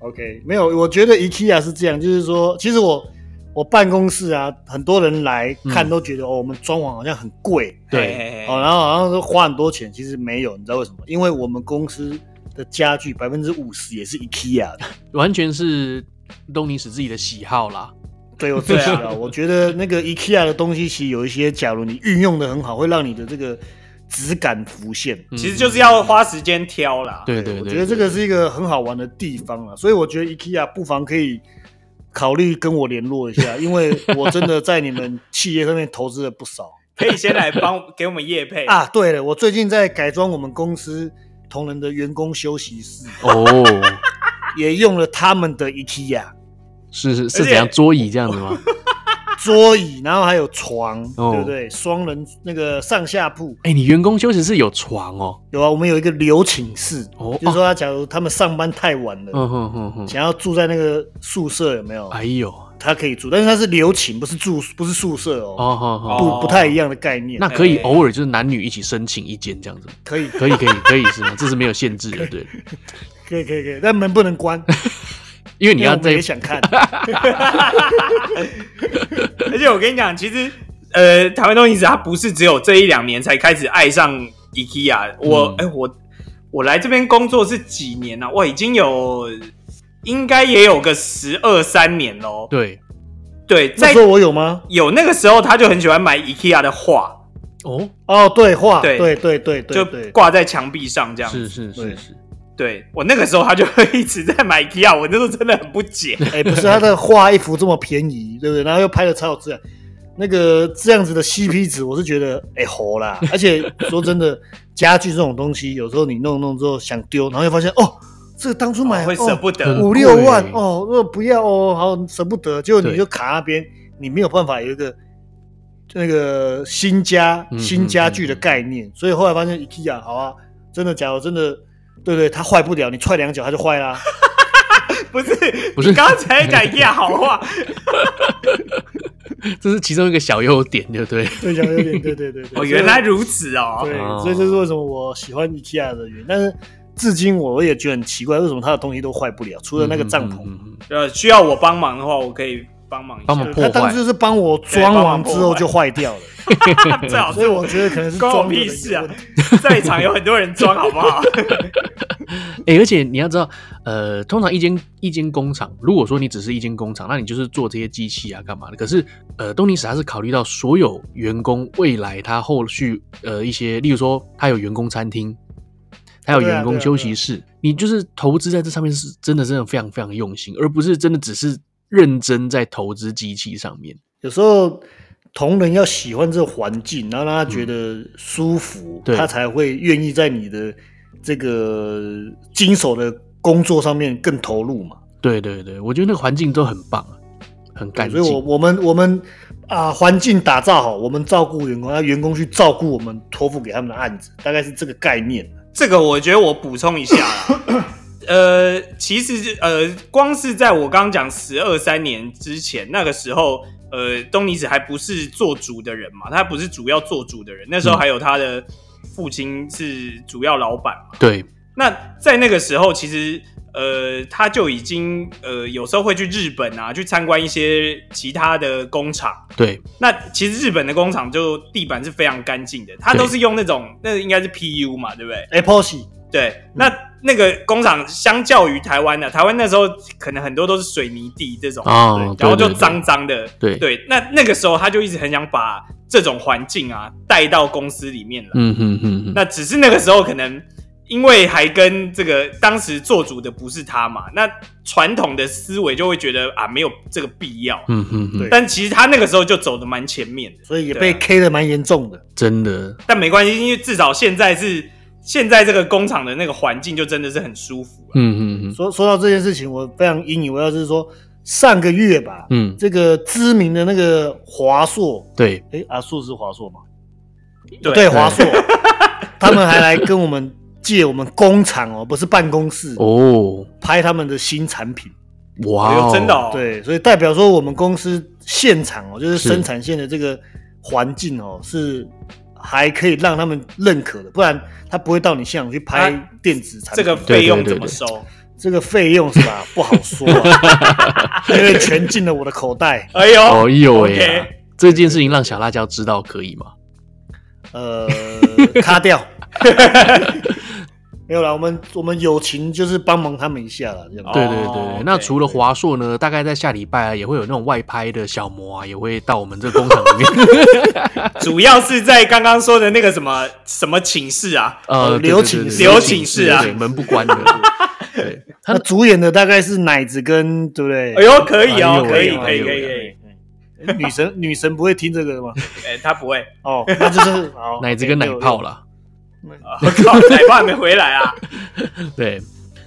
，OK，没有，我觉得 IKEA 是这样，就是说，其实我。我办公室啊，很多人来看都觉得、嗯、哦，我们装潢好像很贵，
对，
哦，然后好像都花很多钱，其实没有，你知道为什么？因为我们公司的家具百分之五十也是 IKEA 的，
完全是东尼史自己的喜好啦。
对，我自己啊，我觉得那个 IKEA 的东西其实有一些，假如你运用的很好，会让你的这个质感浮现。
其实就是要花时间挑啦。
对对，对，对，
我觉得这个是一个很好玩的地方啊，所以我觉得 IKEA 不妨可以。考虑跟我联络一下，因为我真的在你们企业上面投资了不少，
可以先来帮给我们业配
啊。对了，我最近在改装我们公司同仁的员工休息室
哦，
也用了他们的 IKEA，
是是是怎样桌椅这样子吗？
桌椅，然后还有床，对不对？双人那个上下铺。
哎，你员工休息室有床哦？
有啊，我们有一个留寝室，哦就是说，他假如他们上班太晚了，嗯哼哼哼，想要住在那个宿舍，有没有？
哎呦，
他可以住，但是他是留寝，不是住，不是宿舍哦。哦，好不不太一样的概念。
那可以偶尔就是男女一起申请一间这样子？
可以，
可以，可以，可以是吗？这是没有限制的，对。
可以，可以，可以，但门不能关。
因为你要在
也想看，
而且我跟你讲，其实呃，台湾东尼史它不是只有这一两年才开始爱上 IKEA。我哎、嗯欸，我我来这边工作是几年了、啊？我已经有应该也有个十二三年喽。
对
对，
那时候我有吗？
有那个时候他就很喜欢买 IKEA 的画。
哦哦，对画，对对对对对，
就挂在墙壁上这样。
是是是是。
对我那个时候，他就会一直在买 IKEA，我那时候真的很不解。
哎，不是他的画一幅这么便宜，对不对？然后又拍的超有质感，那个这样子的 CP 值，我是觉得哎好啦。而且说真的，家具这种东西，有时候你弄弄之后想丢，然后又发现哦，这个当初买、
哦、会舍不得
五六万哦，如果不要哦，好舍不得，结果你就卡那边，你没有办法有一个那个新家新家具的概念，嗯嗯嗯、所以后来发现 IKEA 好啊，真的假的？真的。对对，它坏不了，你踹两脚它就坏啦。
不 是不是，刚才讲一样好话，
这是其中一个小优点，对不对？
对，小优点，对对对对。
哦，原来如此哦。
对，所以这是为什么我喜欢 IKEA 的原因。但是至今我也觉得很奇怪，为什么他的东西都坏不了？除了那个帐篷，
呃，需要我帮忙的话，我可以。帮忙一下，
他当时就是帮我装完之后就坏掉了，
最好
所以我觉得可能是装
屁事啊，在场有很多人装，好不好？
哎、欸，而且你要知道，呃，通常一间一间工厂，如果说你只是一间工厂，那你就是做这些机器啊，干嘛的？可是，呃，东尼史他是考虑到所有员工未来他后续呃一些，例如说他有员工餐厅，他有员工休息室，啊啊啊啊、你就是投资在这上面是真的真的非常非常用心，而不是真的只是。认真在投资机器上面，
有时候同仁要喜欢这个环境，然后让他觉得舒服，嗯、他才会愿意在你的这个经手的工作上面更投入嘛。
对对对，我觉得那个环境都很棒，很干净。
所以我，我我们我们啊，环境打造好，我们照顾员工，让员工去照顾我们托付给他们的案子，大概是这个概念。
这个我觉得我补充一下啦。呃，其实呃，光是在我刚刚讲十二三年之前，那个时候，呃，东尼子还不是做主的人嘛，他不是主要做主的人，那时候还有他的父亲是主要老板嘛。
对。
那在那个时候，其实呃，他就已经呃，有时候会去日本啊，去参观一些其他的工厂。
对。
那其实日本的工厂就地板是非常干净的，他都是用那种，那应该是 PU 嘛，对不对
？Epoxy。
对，那那个工厂相较于台湾的，台湾那时候可能很多都是水泥地这种，
哦、
然后就脏脏的。
对
对，那那个时候他就一直很想把这种环境啊带到公司里面来。
嗯哼哼哼。
那只是那个时候可能因为还跟这个当时做主的不是他嘛，那传统的思维就会觉得啊没有这个必要。
嗯嗯，对。
但其实他那个时候就走的蛮前面的，
所以也被 K 的蛮严重的。
真的。
但没关系，因为至少现在是。现在这个工厂的那个环境就真的是很舒服，啊。
嗯嗯嗯。
说说到这件事情，我非常引以为傲，就是说上个月吧，嗯，这个知名的那个华硕，
对，
哎，阿硕是华硕嘛？对，华硕，他们还来跟我们借我们工厂哦，不是办公室
哦，
拍他们的新产品。
哇，哦，
真的，哦，
对，所以代表说我们公司现场哦，就是生产线的这个环境哦是。还可以让他们认可的，不然他不会到你现场去拍电子产品。
这个费用怎么收？
这个费用是吧？不好说，因为全进了我的口袋。
哎呦，
哎呦喂！这件事情让小辣椒知道可以吗？
呃，卡掉。没有啦，我们我们友情就是帮忙他们一下了，这样。
对对对对，那除了华硕呢？大概在下礼拜啊，也会有那种外拍的小模啊，也会到我们这个工厂里面。
主要是在刚刚说的那个什么什么寝室啊，
呃，
留寝室，
留寝室啊，
门不关的。对，
他主演的大概是奶子跟对不对？
哎呦，可以哦，可以可以可以可以。
女神女神不会听这个的吗？
哎，她不会
哦，那就是
奶子跟奶泡啦。
我靠，奶 爸还没回来啊？
对，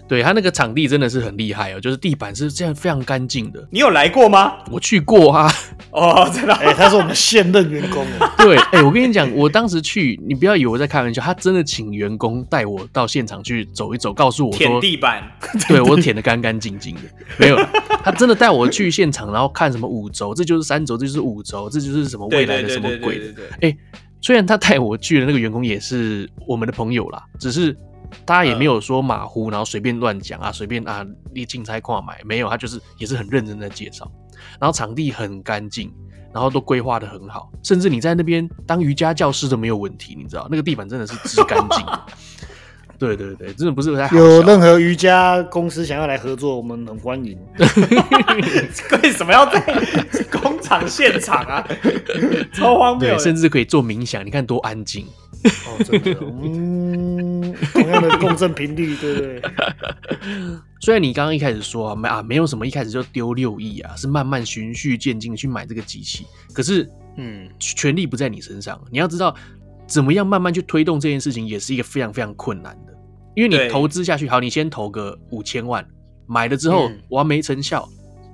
对他那个场地真的是很厉害哦，就是地板是这样非常干净的。
你有来过吗？
我去过啊。
哦，真的？
哎，他是我们现任员工。
对，哎，我跟你讲，我当时去，你不要以为我在开玩笑，他真的请员工带我到现场去走一走，告诉我说
舔地板，
对我舔的干干净净的，没有。他真的带我去现场，然后看什么五轴，这就是三轴，这就是五轴，这就是什么未来的什么鬼的，哎。虽然他带我去的那个员工也是我们的朋友啦，只是他也没有说马虎，然后随便乱讲啊，随便啊，你进菜跨买没有，他就是也是很认真的介绍，然后场地很干净，然后都规划得很好，甚至你在那边当瑜伽教室都没有问题，你知道那个地板真的是之干净。对对对，真的不是太好。
有任何瑜伽公司想要来合作，我们很欢迎。
为什么要在 工厂现场啊？超荒
谬！甚至可以做冥想，你看多安静。
哦，真的。嗯，同样的共振频率，对不对？
虽然你刚刚一开始说啊，没啊，没有什么一开始就丢六亿啊，是慢慢循序渐进去买这个机器。可是，嗯，权力不在你身上。你要知道，怎么样慢慢去推动这件事情，也是一个非常非常困难的。因为你投资下去，好，你先投个五千万，买了之后我要没成效，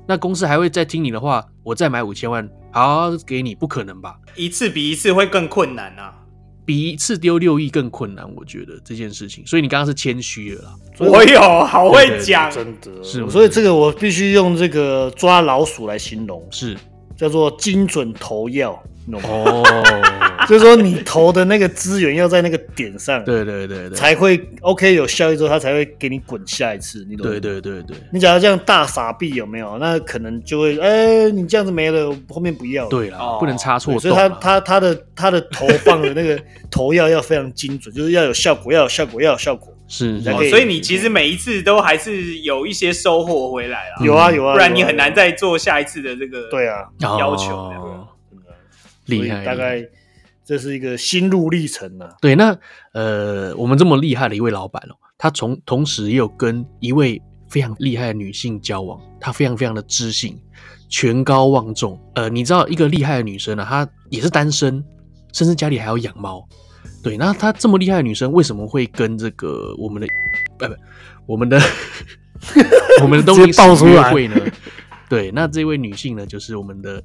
那公司还会再听你的话，我再买五千万，好给你，不可能吧？
一次比一次会更困难啊，
比一次丢六亿更困难，我觉得这件事情。所以你刚刚是谦虚了啦，
我有好会讲，
真的是，所以这个我必须用这个抓老鼠来形容，
是
叫做精准投药。
哦，
就是说你投的那个资源要在那个点上，
对对对对，才
会 OK 有效益之后，他才会给你滚下一次，你懂吗？
对对对对，
你假如这样大傻逼有没有？那可能就会，哎，你这样子没了，后面不要了。
对了，不能差错。
所以他他他的他的投放的那个 投药要非常精准，就是要有效果，要有效果，要有效果。
是，
所以你其实每一次都还是有一些收获回来了。
有啊有啊，
不然你很难再做下一次的这个
对啊
要求。
厉害，
大概这是一个心路历程呢、啊。
对，那呃，我们这么厉害的一位老板哦，他从同时也有跟一位非常厉害的女性交往，他非常非常的知性，权高望重。呃，你知道一个厉害的女生呢、啊，她也是单身，甚至家里还要养猫。对，那她这么厉害的女生，为什么会跟这个我们的不不，我们的 我们的东西爆出来会呢？对，那这位女性呢，就是我们的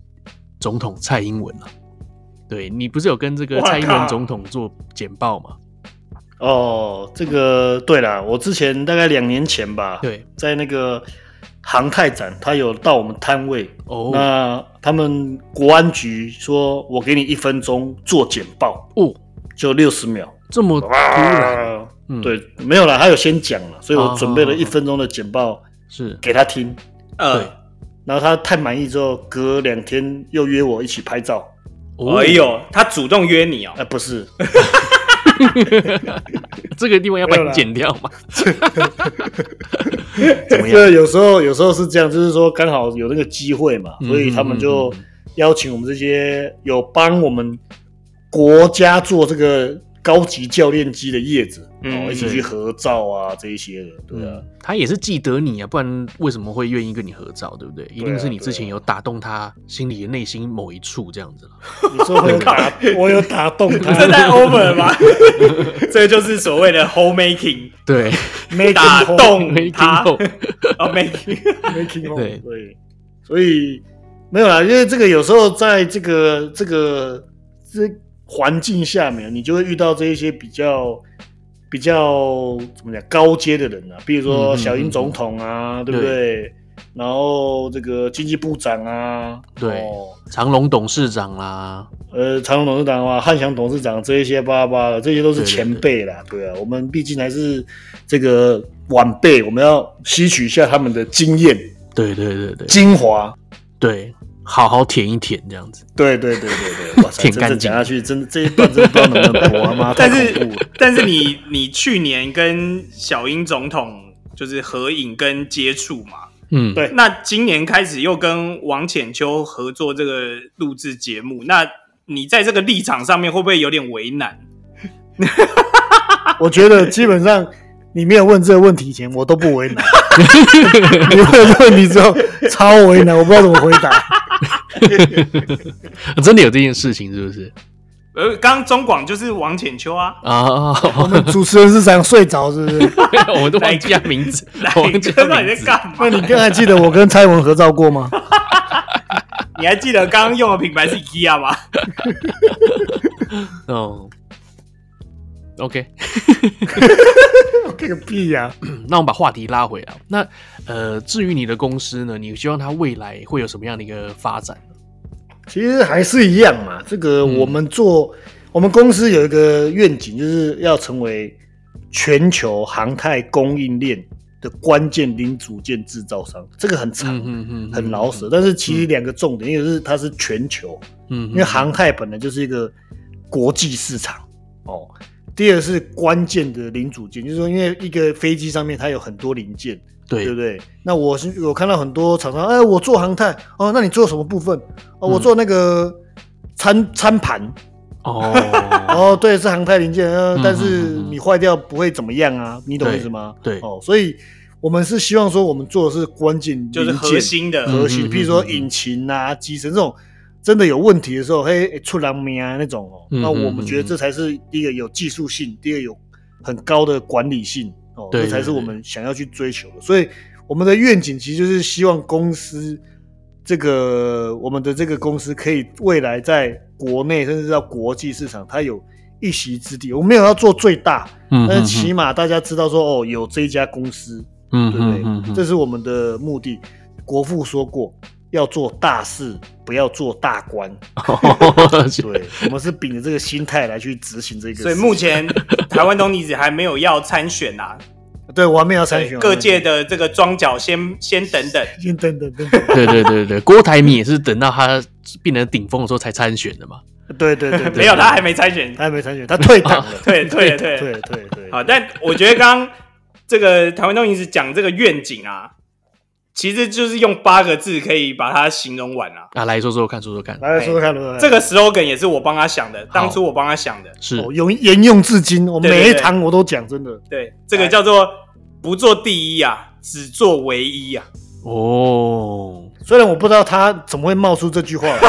总统蔡英文了。对，你不是有跟这个蔡英文总统做简报吗？
哦，这个对了，我之前大概两年前吧，
对，
在那个航太展，他有到我们摊位哦，那他们国安局说，我给你一分钟做简报哦，就六十秒，
这么突然，
嗯、对，没有啦，他有先讲了，所以我准备了一分钟的简报是给他听，
呃，
然后他太满意之后，隔两天又约我一起拍照。
哦、哎呦，他主动约你哦？
哎、呃，不是，
这个地方要把你剪掉吗？
怎么样？有时候有时候是这样，就是说刚好有那个机会嘛，所以他们就邀请我们这些有帮我们国家做这个。高级教练机的叶子，嗯，一起去合照啊，这一些的，对啊，
他也是记得你啊，不然为什么会愿意跟你合照，对不对？一定是你之前有打动他心里的内心某一处，这样子。
你说我有打，我有打动他，
这太 over 了吧？这就是所谓的 home making，
对，
打动他，哦
，making，making，对。对，所以没有啦，因为这个有时候在这个这个这。环境下面，你就会遇到这一些比较比较怎么讲高阶的人啊，比如说小英总统啊，对。不对？对，然后这个经济部长啊，
对，长隆董事长啊，
呃，长隆董事长啊，汉翔董事长这一些巴拉巴拉，这些都是前辈啦，对，对，对，对啊，我们毕竟还是这个晚辈，我们要吸取一下他们的经验，
对对对对，
精华，
对。好好舔一舔，这样子。
对对对对对，哇塞，舔干净。讲下去，真的这一段真的不知道能不能播吗？
但是但是你你去年跟小英总统就是合影跟接触嘛，
嗯，
对。
那今年开始又跟王浅秋合作这个录制节目，那你在这个立场上面会不会有点为难？
我觉得基本上。你没有问这个问题前，我都不为难。你问了这个问题之后，超为难，我不知道怎么回答。
真的有这件事情是不是？
呃，刚刚中广就是王浅秋啊。
啊，我们主持人是想睡着是不是？
我们都忘记他名字。王浅秋
到底在干嘛？
那你刚才记得我跟蔡文合照过吗？
你还记得刚刚用的品牌是 IKEA 吗？
哦。OK，
这个屁呀！
那我们把话题拉回来。那呃，至于你的公司呢？你希望它未来会有什么样的一个发展呢？
其实还是一样嘛。这个我们做，嗯、我们公司有一个愿景，就是要成为全球航太供应链的关键零组件制造商。这个很长，嗯嗯嗯、很老舍。但是其实两个重点，一个是它是全球，嗯，因为航太本来就是一个国际市场哦。第二是关键的零组件，就是说，因为一个飞机上面它有很多零件，
对，
对不对？那我是我看到很多厂商，哎，我做航太哦，那你做什么部分？哦，我做那个餐餐盘，哦，哦，对，是航太零件，呃，但是你坏掉不会怎么样啊？你懂意思吗？
对，
哦，所以我们是希望说，我们做的是关键，
就是核心的
核心，譬如说引擎啊、机身这种。真的有问题的时候，嘿，出人命啊那种哦，那我们觉得这才是第一个有技术性，第二个有很高的管理性哦，这才是我们想要去追求的。所以我们的愿景其实就是希望公司这个我们的这个公司可以未来在国内甚至到国际市场，它有一席之地。我们没有要做最大，嗯，但是起码大家知道说哦，有这一家公司，嗯，对不对？这是我们的目的。国父说过。要做大事，不要做大官。对，我们是秉着这个心态来去执行这个。
所以目前台湾东尼子还没有要参选啊。
对，我还没有参选。
各界的这个庄脚先先等等，
先等等等等。
对对对对，郭台铭也是等到他变成顶峰的时候才参选的嘛。
对对对，
没有，他还没参选，
他还没参选，他退党了，
对对对
对对对。
好，但我觉得刚刚这个台湾东尼子讲这个愿景啊。其实就是用八个字可以把它形容完啊！
啊，来说说看，说说看，
来说说看，说说看。
这个 slogan 也是我帮他想的，当初我帮他想的，
是
用沿用至今。我每一堂我都讲，真的。
对，这个叫做不做第一啊，只做唯一啊。
哦，
虽然我不知道他怎么会冒出这句话。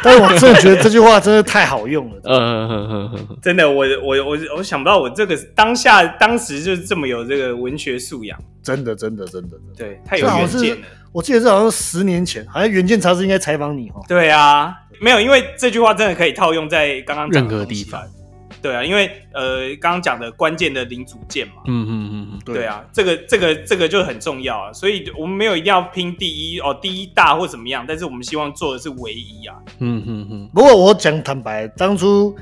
但是我真的觉得这句话真的太好用了，
嗯嗯嗯嗯，
真的，我我我我想不到我这个当下当时就是这么有这个文学素养，
真的真的真的，
对，太有远见了。
我记得这好像是十年前，好像远见杂志应该采访你哦。
对啊，没有，因为这句话真的可以套用在刚刚
任何地方。
对啊，因为呃，刚刚讲的关键的零组件嘛，
嗯嗯嗯，
对啊，这个这个这个就很重要啊，所以我们没有一定要拼第一哦，第一大或怎么样，但是我们希望做的是唯一啊，
嗯嗯嗯。
不过我讲坦白，当初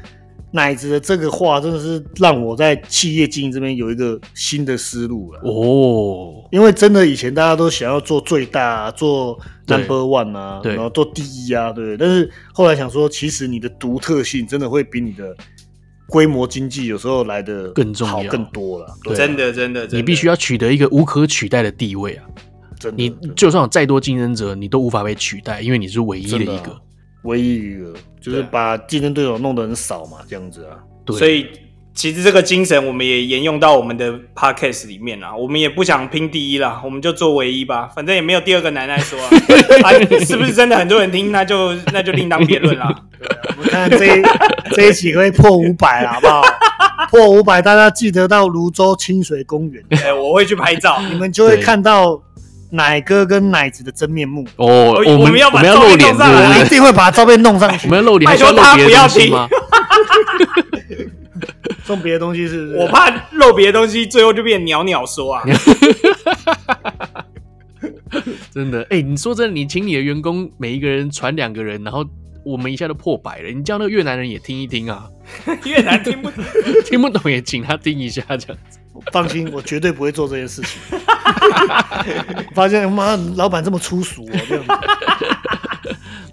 奶子的这个话，真的是让我在企业经营这边有一个新的思路了。
哦，
因为真的以前大家都想要做最大啊，做 number one 啊，
对，
然后做第一啊，对，但是后来想说，其实你的独特性真的会比你的。规模经济有时候来的
更重要
更多了，
真的真的，
你必须要取得一个无可取代的地位啊！
真的，
你就算有再多竞争者，你都无法被取代，因为你是唯一的一个，
啊、唯一一个，就是把竞争对手弄得很少嘛，这样子啊。
对，
所以其实这个精神我们也沿用到我们的 podcast 里面啊，我们也不想拼第一啦，我们就做唯一吧，反正也没有第二个奶奶说啊，啊是不是真的很多人听，那就那就另当别论啦。
我们看这一 这一期可以破五百了，好不好？破五百，大家记得到泸州清水公园。
哎，我会去拍照，
你们就会看到奶哥跟奶子的真面目。
哦，我们要
把
照片弄上来，
我一定会把照片弄上去。
我们要露脸，
拜托他不要听
吗？
送别的东西是不是？
我怕露别的东西，最后就变鸟鸟说啊。
真的，哎，你说真的，你请你的员工每一个人传两个人，然后。我们一下都破百了，你叫那个越南人也听一听啊！
越南听不懂，
听不懂也请他听一下，这样子。
放心，我绝对不会做这件事情。发现妈，老板这么粗俗哦，这样子。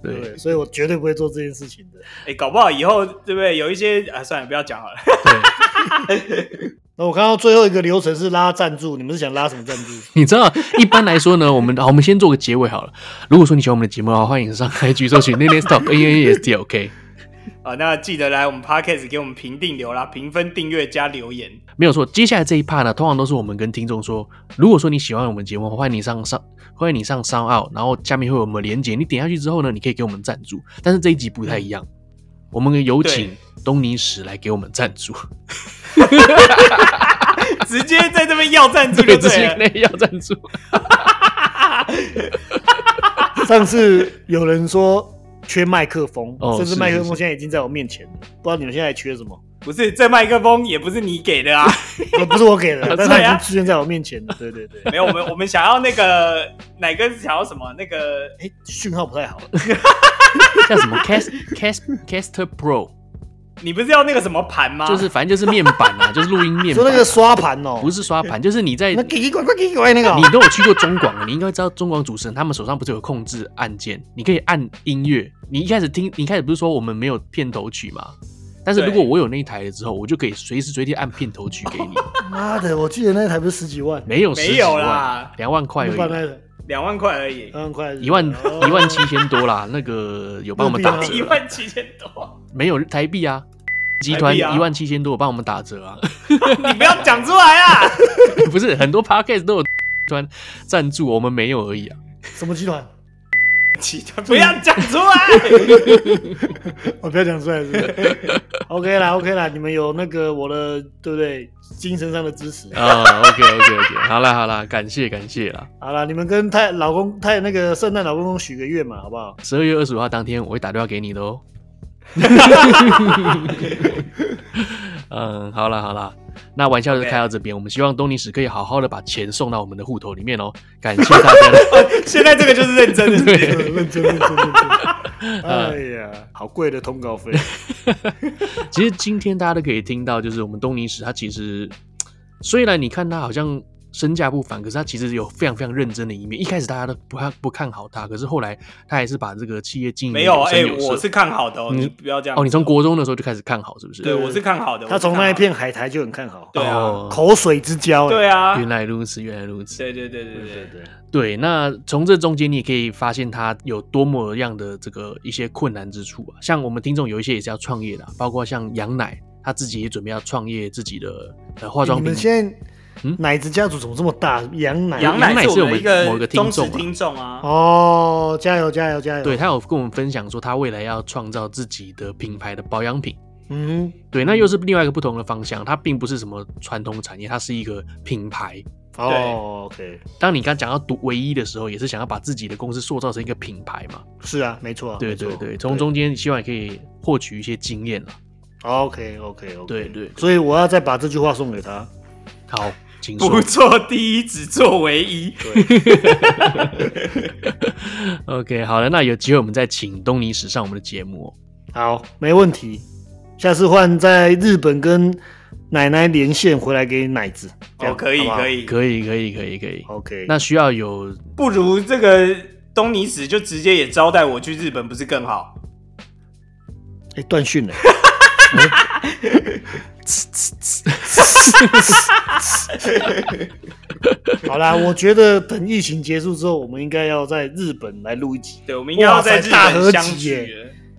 对，对，所以我绝对不会做这件事情的。
哎、欸，搞不好以后对不对？有一些啊，算了，不要讲好了。
对。那我看到最后一个流程是拉赞助，你们是想拉什么赞助？
你知道，一般来说呢，我们好，我们先做个结尾好了。如果说你喜欢我们的节目的话，欢迎上 IG 搜寻 Nene Talk N N E S T O K。
啊，那记得来我们 Podcast 给我们评定留啦，评分、订阅加留言，
没有错。接下来这一 part 呢，通常都是我们跟听众说，如果说你喜欢我们节目，欢迎你上上，欢迎你上 SoundOut，然后下面会有我们连结，你点下去之后呢，你可以给我们赞助。但是这一集不太一样，嗯、我们有请东尼史来给我们赞助。
直接在这边要赞助就对了，直接
要赞助。
上次有人说缺麦克风，
哦、
甚至麦克风现在已经在我面前了，不知道你们现在缺什么？
不是，这麦克风也不是你给的啊，
不是我给的，但它已经出现在我面前了。对对对，
没有，我们我们想要那个哪个想要什么？那个
哎，讯号不太好，
叫什么？Cast Cast Caster Pro。
你不是要那个什么盘吗？
就是反正就是面板啊，就是录音面板。
说那个刷盘哦，
不是刷盘，就是你在
那个。
你都有去过中广，你应该知道中广主持人他们手上不是有控制按键，你可以按音乐。你一开始听，你一开始不是说我们没有片头曲吗？但是如果我有那一台了之后，我就可以随时随地按片头曲给你。
妈的，我记得那台不是十几万？
没有，
没有啦，
两万块而已。
两万块而已，
两万块，
一万一万七千多啦。那个有帮我们打折，
一万七千多，
没有台币啊。集团一万七千多，帮我们打折啊！
你不要讲出来啊！
不是很多 podcast 都有团赞助，我们没有而已啊。
什么集团？
集团不要讲出来！
我 不要讲出来是不是？OK 啦，OK 啦，你们有那个我的对不对？精神上的支持
啊。Oh, OK OK OK，好啦好啦，感谢感谢啦。
好啦，你们跟太老公太那个圣诞老公公许个愿嘛，好不好？
十二月二十五号当天，我会打电话给你的哦。嗯，好啦好啦，那玩笑就开到这边。我们希望东尼史可以好好的把钱送到我们的户头里面哦。感谢大家的。
现在这个就是认真的，
认真认真认真。哎呀，好贵的通告费。
其实今天大家都可以听到，就是我们东尼史他其实虽然你看他好像。身价不凡，可是他其实有非常非常认真的一面。一开始大家都不看不看好他，可是后来他还是把这个企业经营
没有哎、欸，我是看好的哦。你不要这样
哦，你从国中的时候就开始看好，是不是？
对，我是看好的。
他从那一片海苔就很看好，
对啊，
口水之交。
对啊，
原来如此，原来如此。
对对对对对对对。
对，那从这中间你也可以发现他有多么样的这个一些困难之处啊。像我们听众有一些也是要创业的，包括像羊奶，他自己也准备要创业自己的呃化妆品。
嗯，奶子家族怎么这么大？羊奶，
羊奶是我们
一个某个
忠实听众啊。
哦，加油加油加油！
对，他有跟我们分享说，他未来要创造自己的品牌的保养品。
嗯，
对，那又是另外一个不同的方向。它并不是什么传统产业，它是一个品牌。
哦，OK。
当你刚讲到独唯一的时候，也是想要把自己的公司塑造成一个品牌嘛？
是啊，没错。
对对对，从中间希望也可以获取一些经验了。
OK OK OK，
对对，
所以我要再把这句话送给他。
好，请
说。不做第一，只做唯一。
OK，好了，那有机会我们再请东尼史上我们的节目。
好，没问题。下次换在日本跟奶奶连线回来给奶子。
哦，可以可以
可以可以可以可以。
OK，
那需要有，
不如这个东尼史就直接也招待我去日本，不是更好？
哎、欸，断讯了。好啦，我觉得等疫情结束之后，我们应该要在日本来录一集。
对，我们应该要在日本相聚。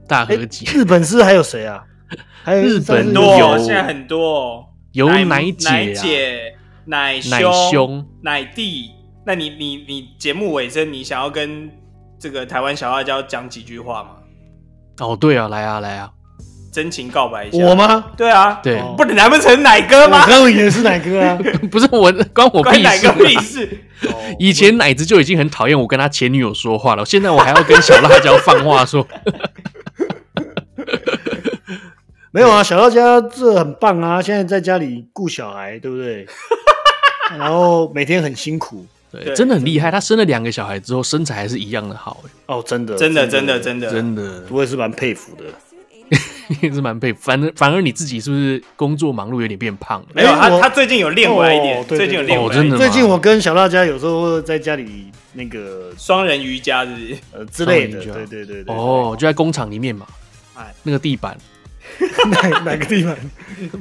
大合集。
日本是还有谁啊？还有
日本
多，现在很多，
有奶姐、
奶姐、奶兄、奶弟。那你你你节目尾声，你想要跟这个台湾小辣椒讲几句话吗？
哦，对啊，来啊，来啊。
真情告白一下，
我吗？
对啊，
对，
不能难不成奶哥吗？
我刚也是奶哥啊，
不是我，关我屁事。
奶哥屁事。
以前奶子就已经很讨厌我跟他前女友说话了，现在我还要跟小辣椒放话说。
没有啊，小辣椒这很棒啊，现在在家里顾小孩，对不对？然后每天很辛苦，
对，真的很厉害。他生了两个小孩之后，身材还是一样的好。
哦，真的，
真的，真的，真的，
真的，
我也是蛮佩服的。
也是蛮佩服，反正反而你自己是不是工作忙碌，有点变胖了？
没有，他他最近有练回来一点，最近有练回来真的。
最近我跟小辣椒有时候在家里那个
双人瑜伽，是不是？
呃之类的，对对对对。
哦，就在工厂里面嘛，哎，那个地板，
哪哪个地板？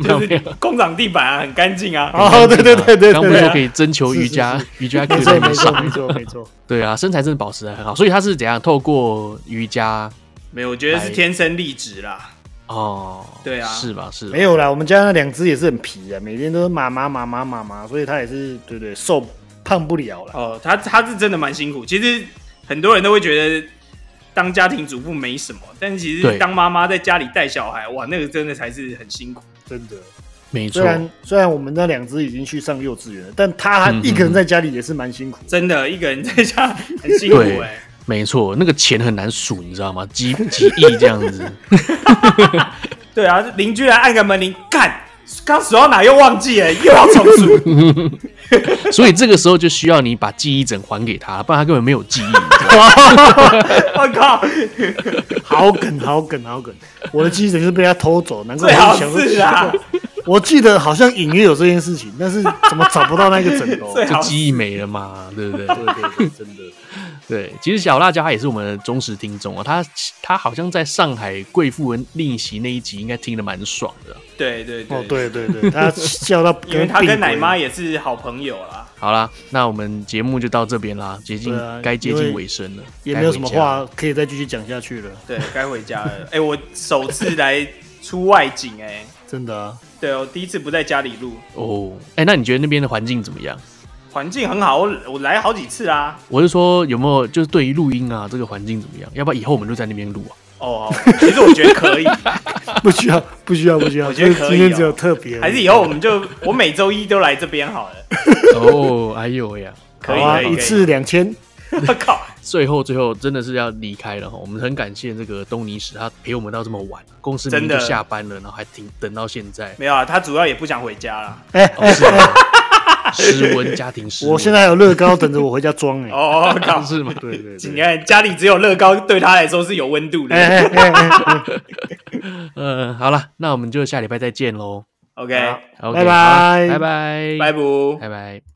就是工厂地板啊，很干净啊。
哦，对对对对，
刚不是说可以征求瑜伽瑜伽课程？
没错没错没错。
对啊，身材真的保持的很好，所以他是怎样透过瑜伽？
没有，我觉得是天生丽质啦。
哦，
对啊，
是吧？是
没有啦，我们家那两只也是很皮的，每天都是妈妈妈妈妈妈，所以它也是对对瘦胖不了了。
哦，他他是真的蛮辛苦。其实很多人都会觉得当家庭主妇没什么，但其实当妈妈在家里带小孩，哇，那个真的才是很辛苦，
真的。
没错，
虽然虽然我们那两只已经去上幼稚园了，但他一个人在家里也是蛮辛苦，
真的，一个人在家很辛苦哎。
没错，那个钱很难数，你知道吗？几几亿这样子。
对啊，邻居来按个门铃，干，刚数到哪又忘记了，又要重数。
所以这个时候就需要你把记忆枕还给他，不然他根本没有记忆。
我靠，
好梗，好梗，好梗！我的记忆枕是被他偷走，难怪
最好是啊。
我记得好像隐约有这件事情，但是怎么找不到那个枕头？
就记忆没了嘛，对不对？
对对对，真的。
对，其实小辣椒他也是我们的忠实听众啊，他他好像在上海贵妇人逆袭那一集应该听得蛮爽的。
对对对，
哦对对对，他笑到，
因为他跟奶妈也是好朋友啦。
好啦，那我们节目就到这边啦，接近该接近尾声了，
也没有什么话可以再继续讲下去了。
对，该回家了。哎，我首次来出外景，哎，
真的啊。
对，我第一次不在家里录。
哦，哎，那你觉得那边的环境怎么样？
环境很好，我我来好几次啊。
我是说有没有就是对于录音啊这个环境怎么样？要不要以后我们就在那边录啊？
哦，其实我觉得可以，
不需要不需要不需要，我觉得可以。今天只有特别，
还是以后我们就我每周一都来这边好了。
哦，哎呦呀，
可以啊，
一次两千。
我 靠！
最后最后真的是要离开了哈，我们很感谢这个东尼史，他陪我们到这么晚，公司真的下班了，然后还停等到现在。
没有啊，他主要也不想回家了。
哎，是啊。
室温家庭室温，
我现在还有乐高等着我回家装哎。
哦，搞
是吗？
对对，
你看家里只有乐高，对他来说是有温度的。
嗯，好了，那我们就下礼拜再见喽。
OK，
拜拜，
拜
拜
拜，拜不，
拜拜。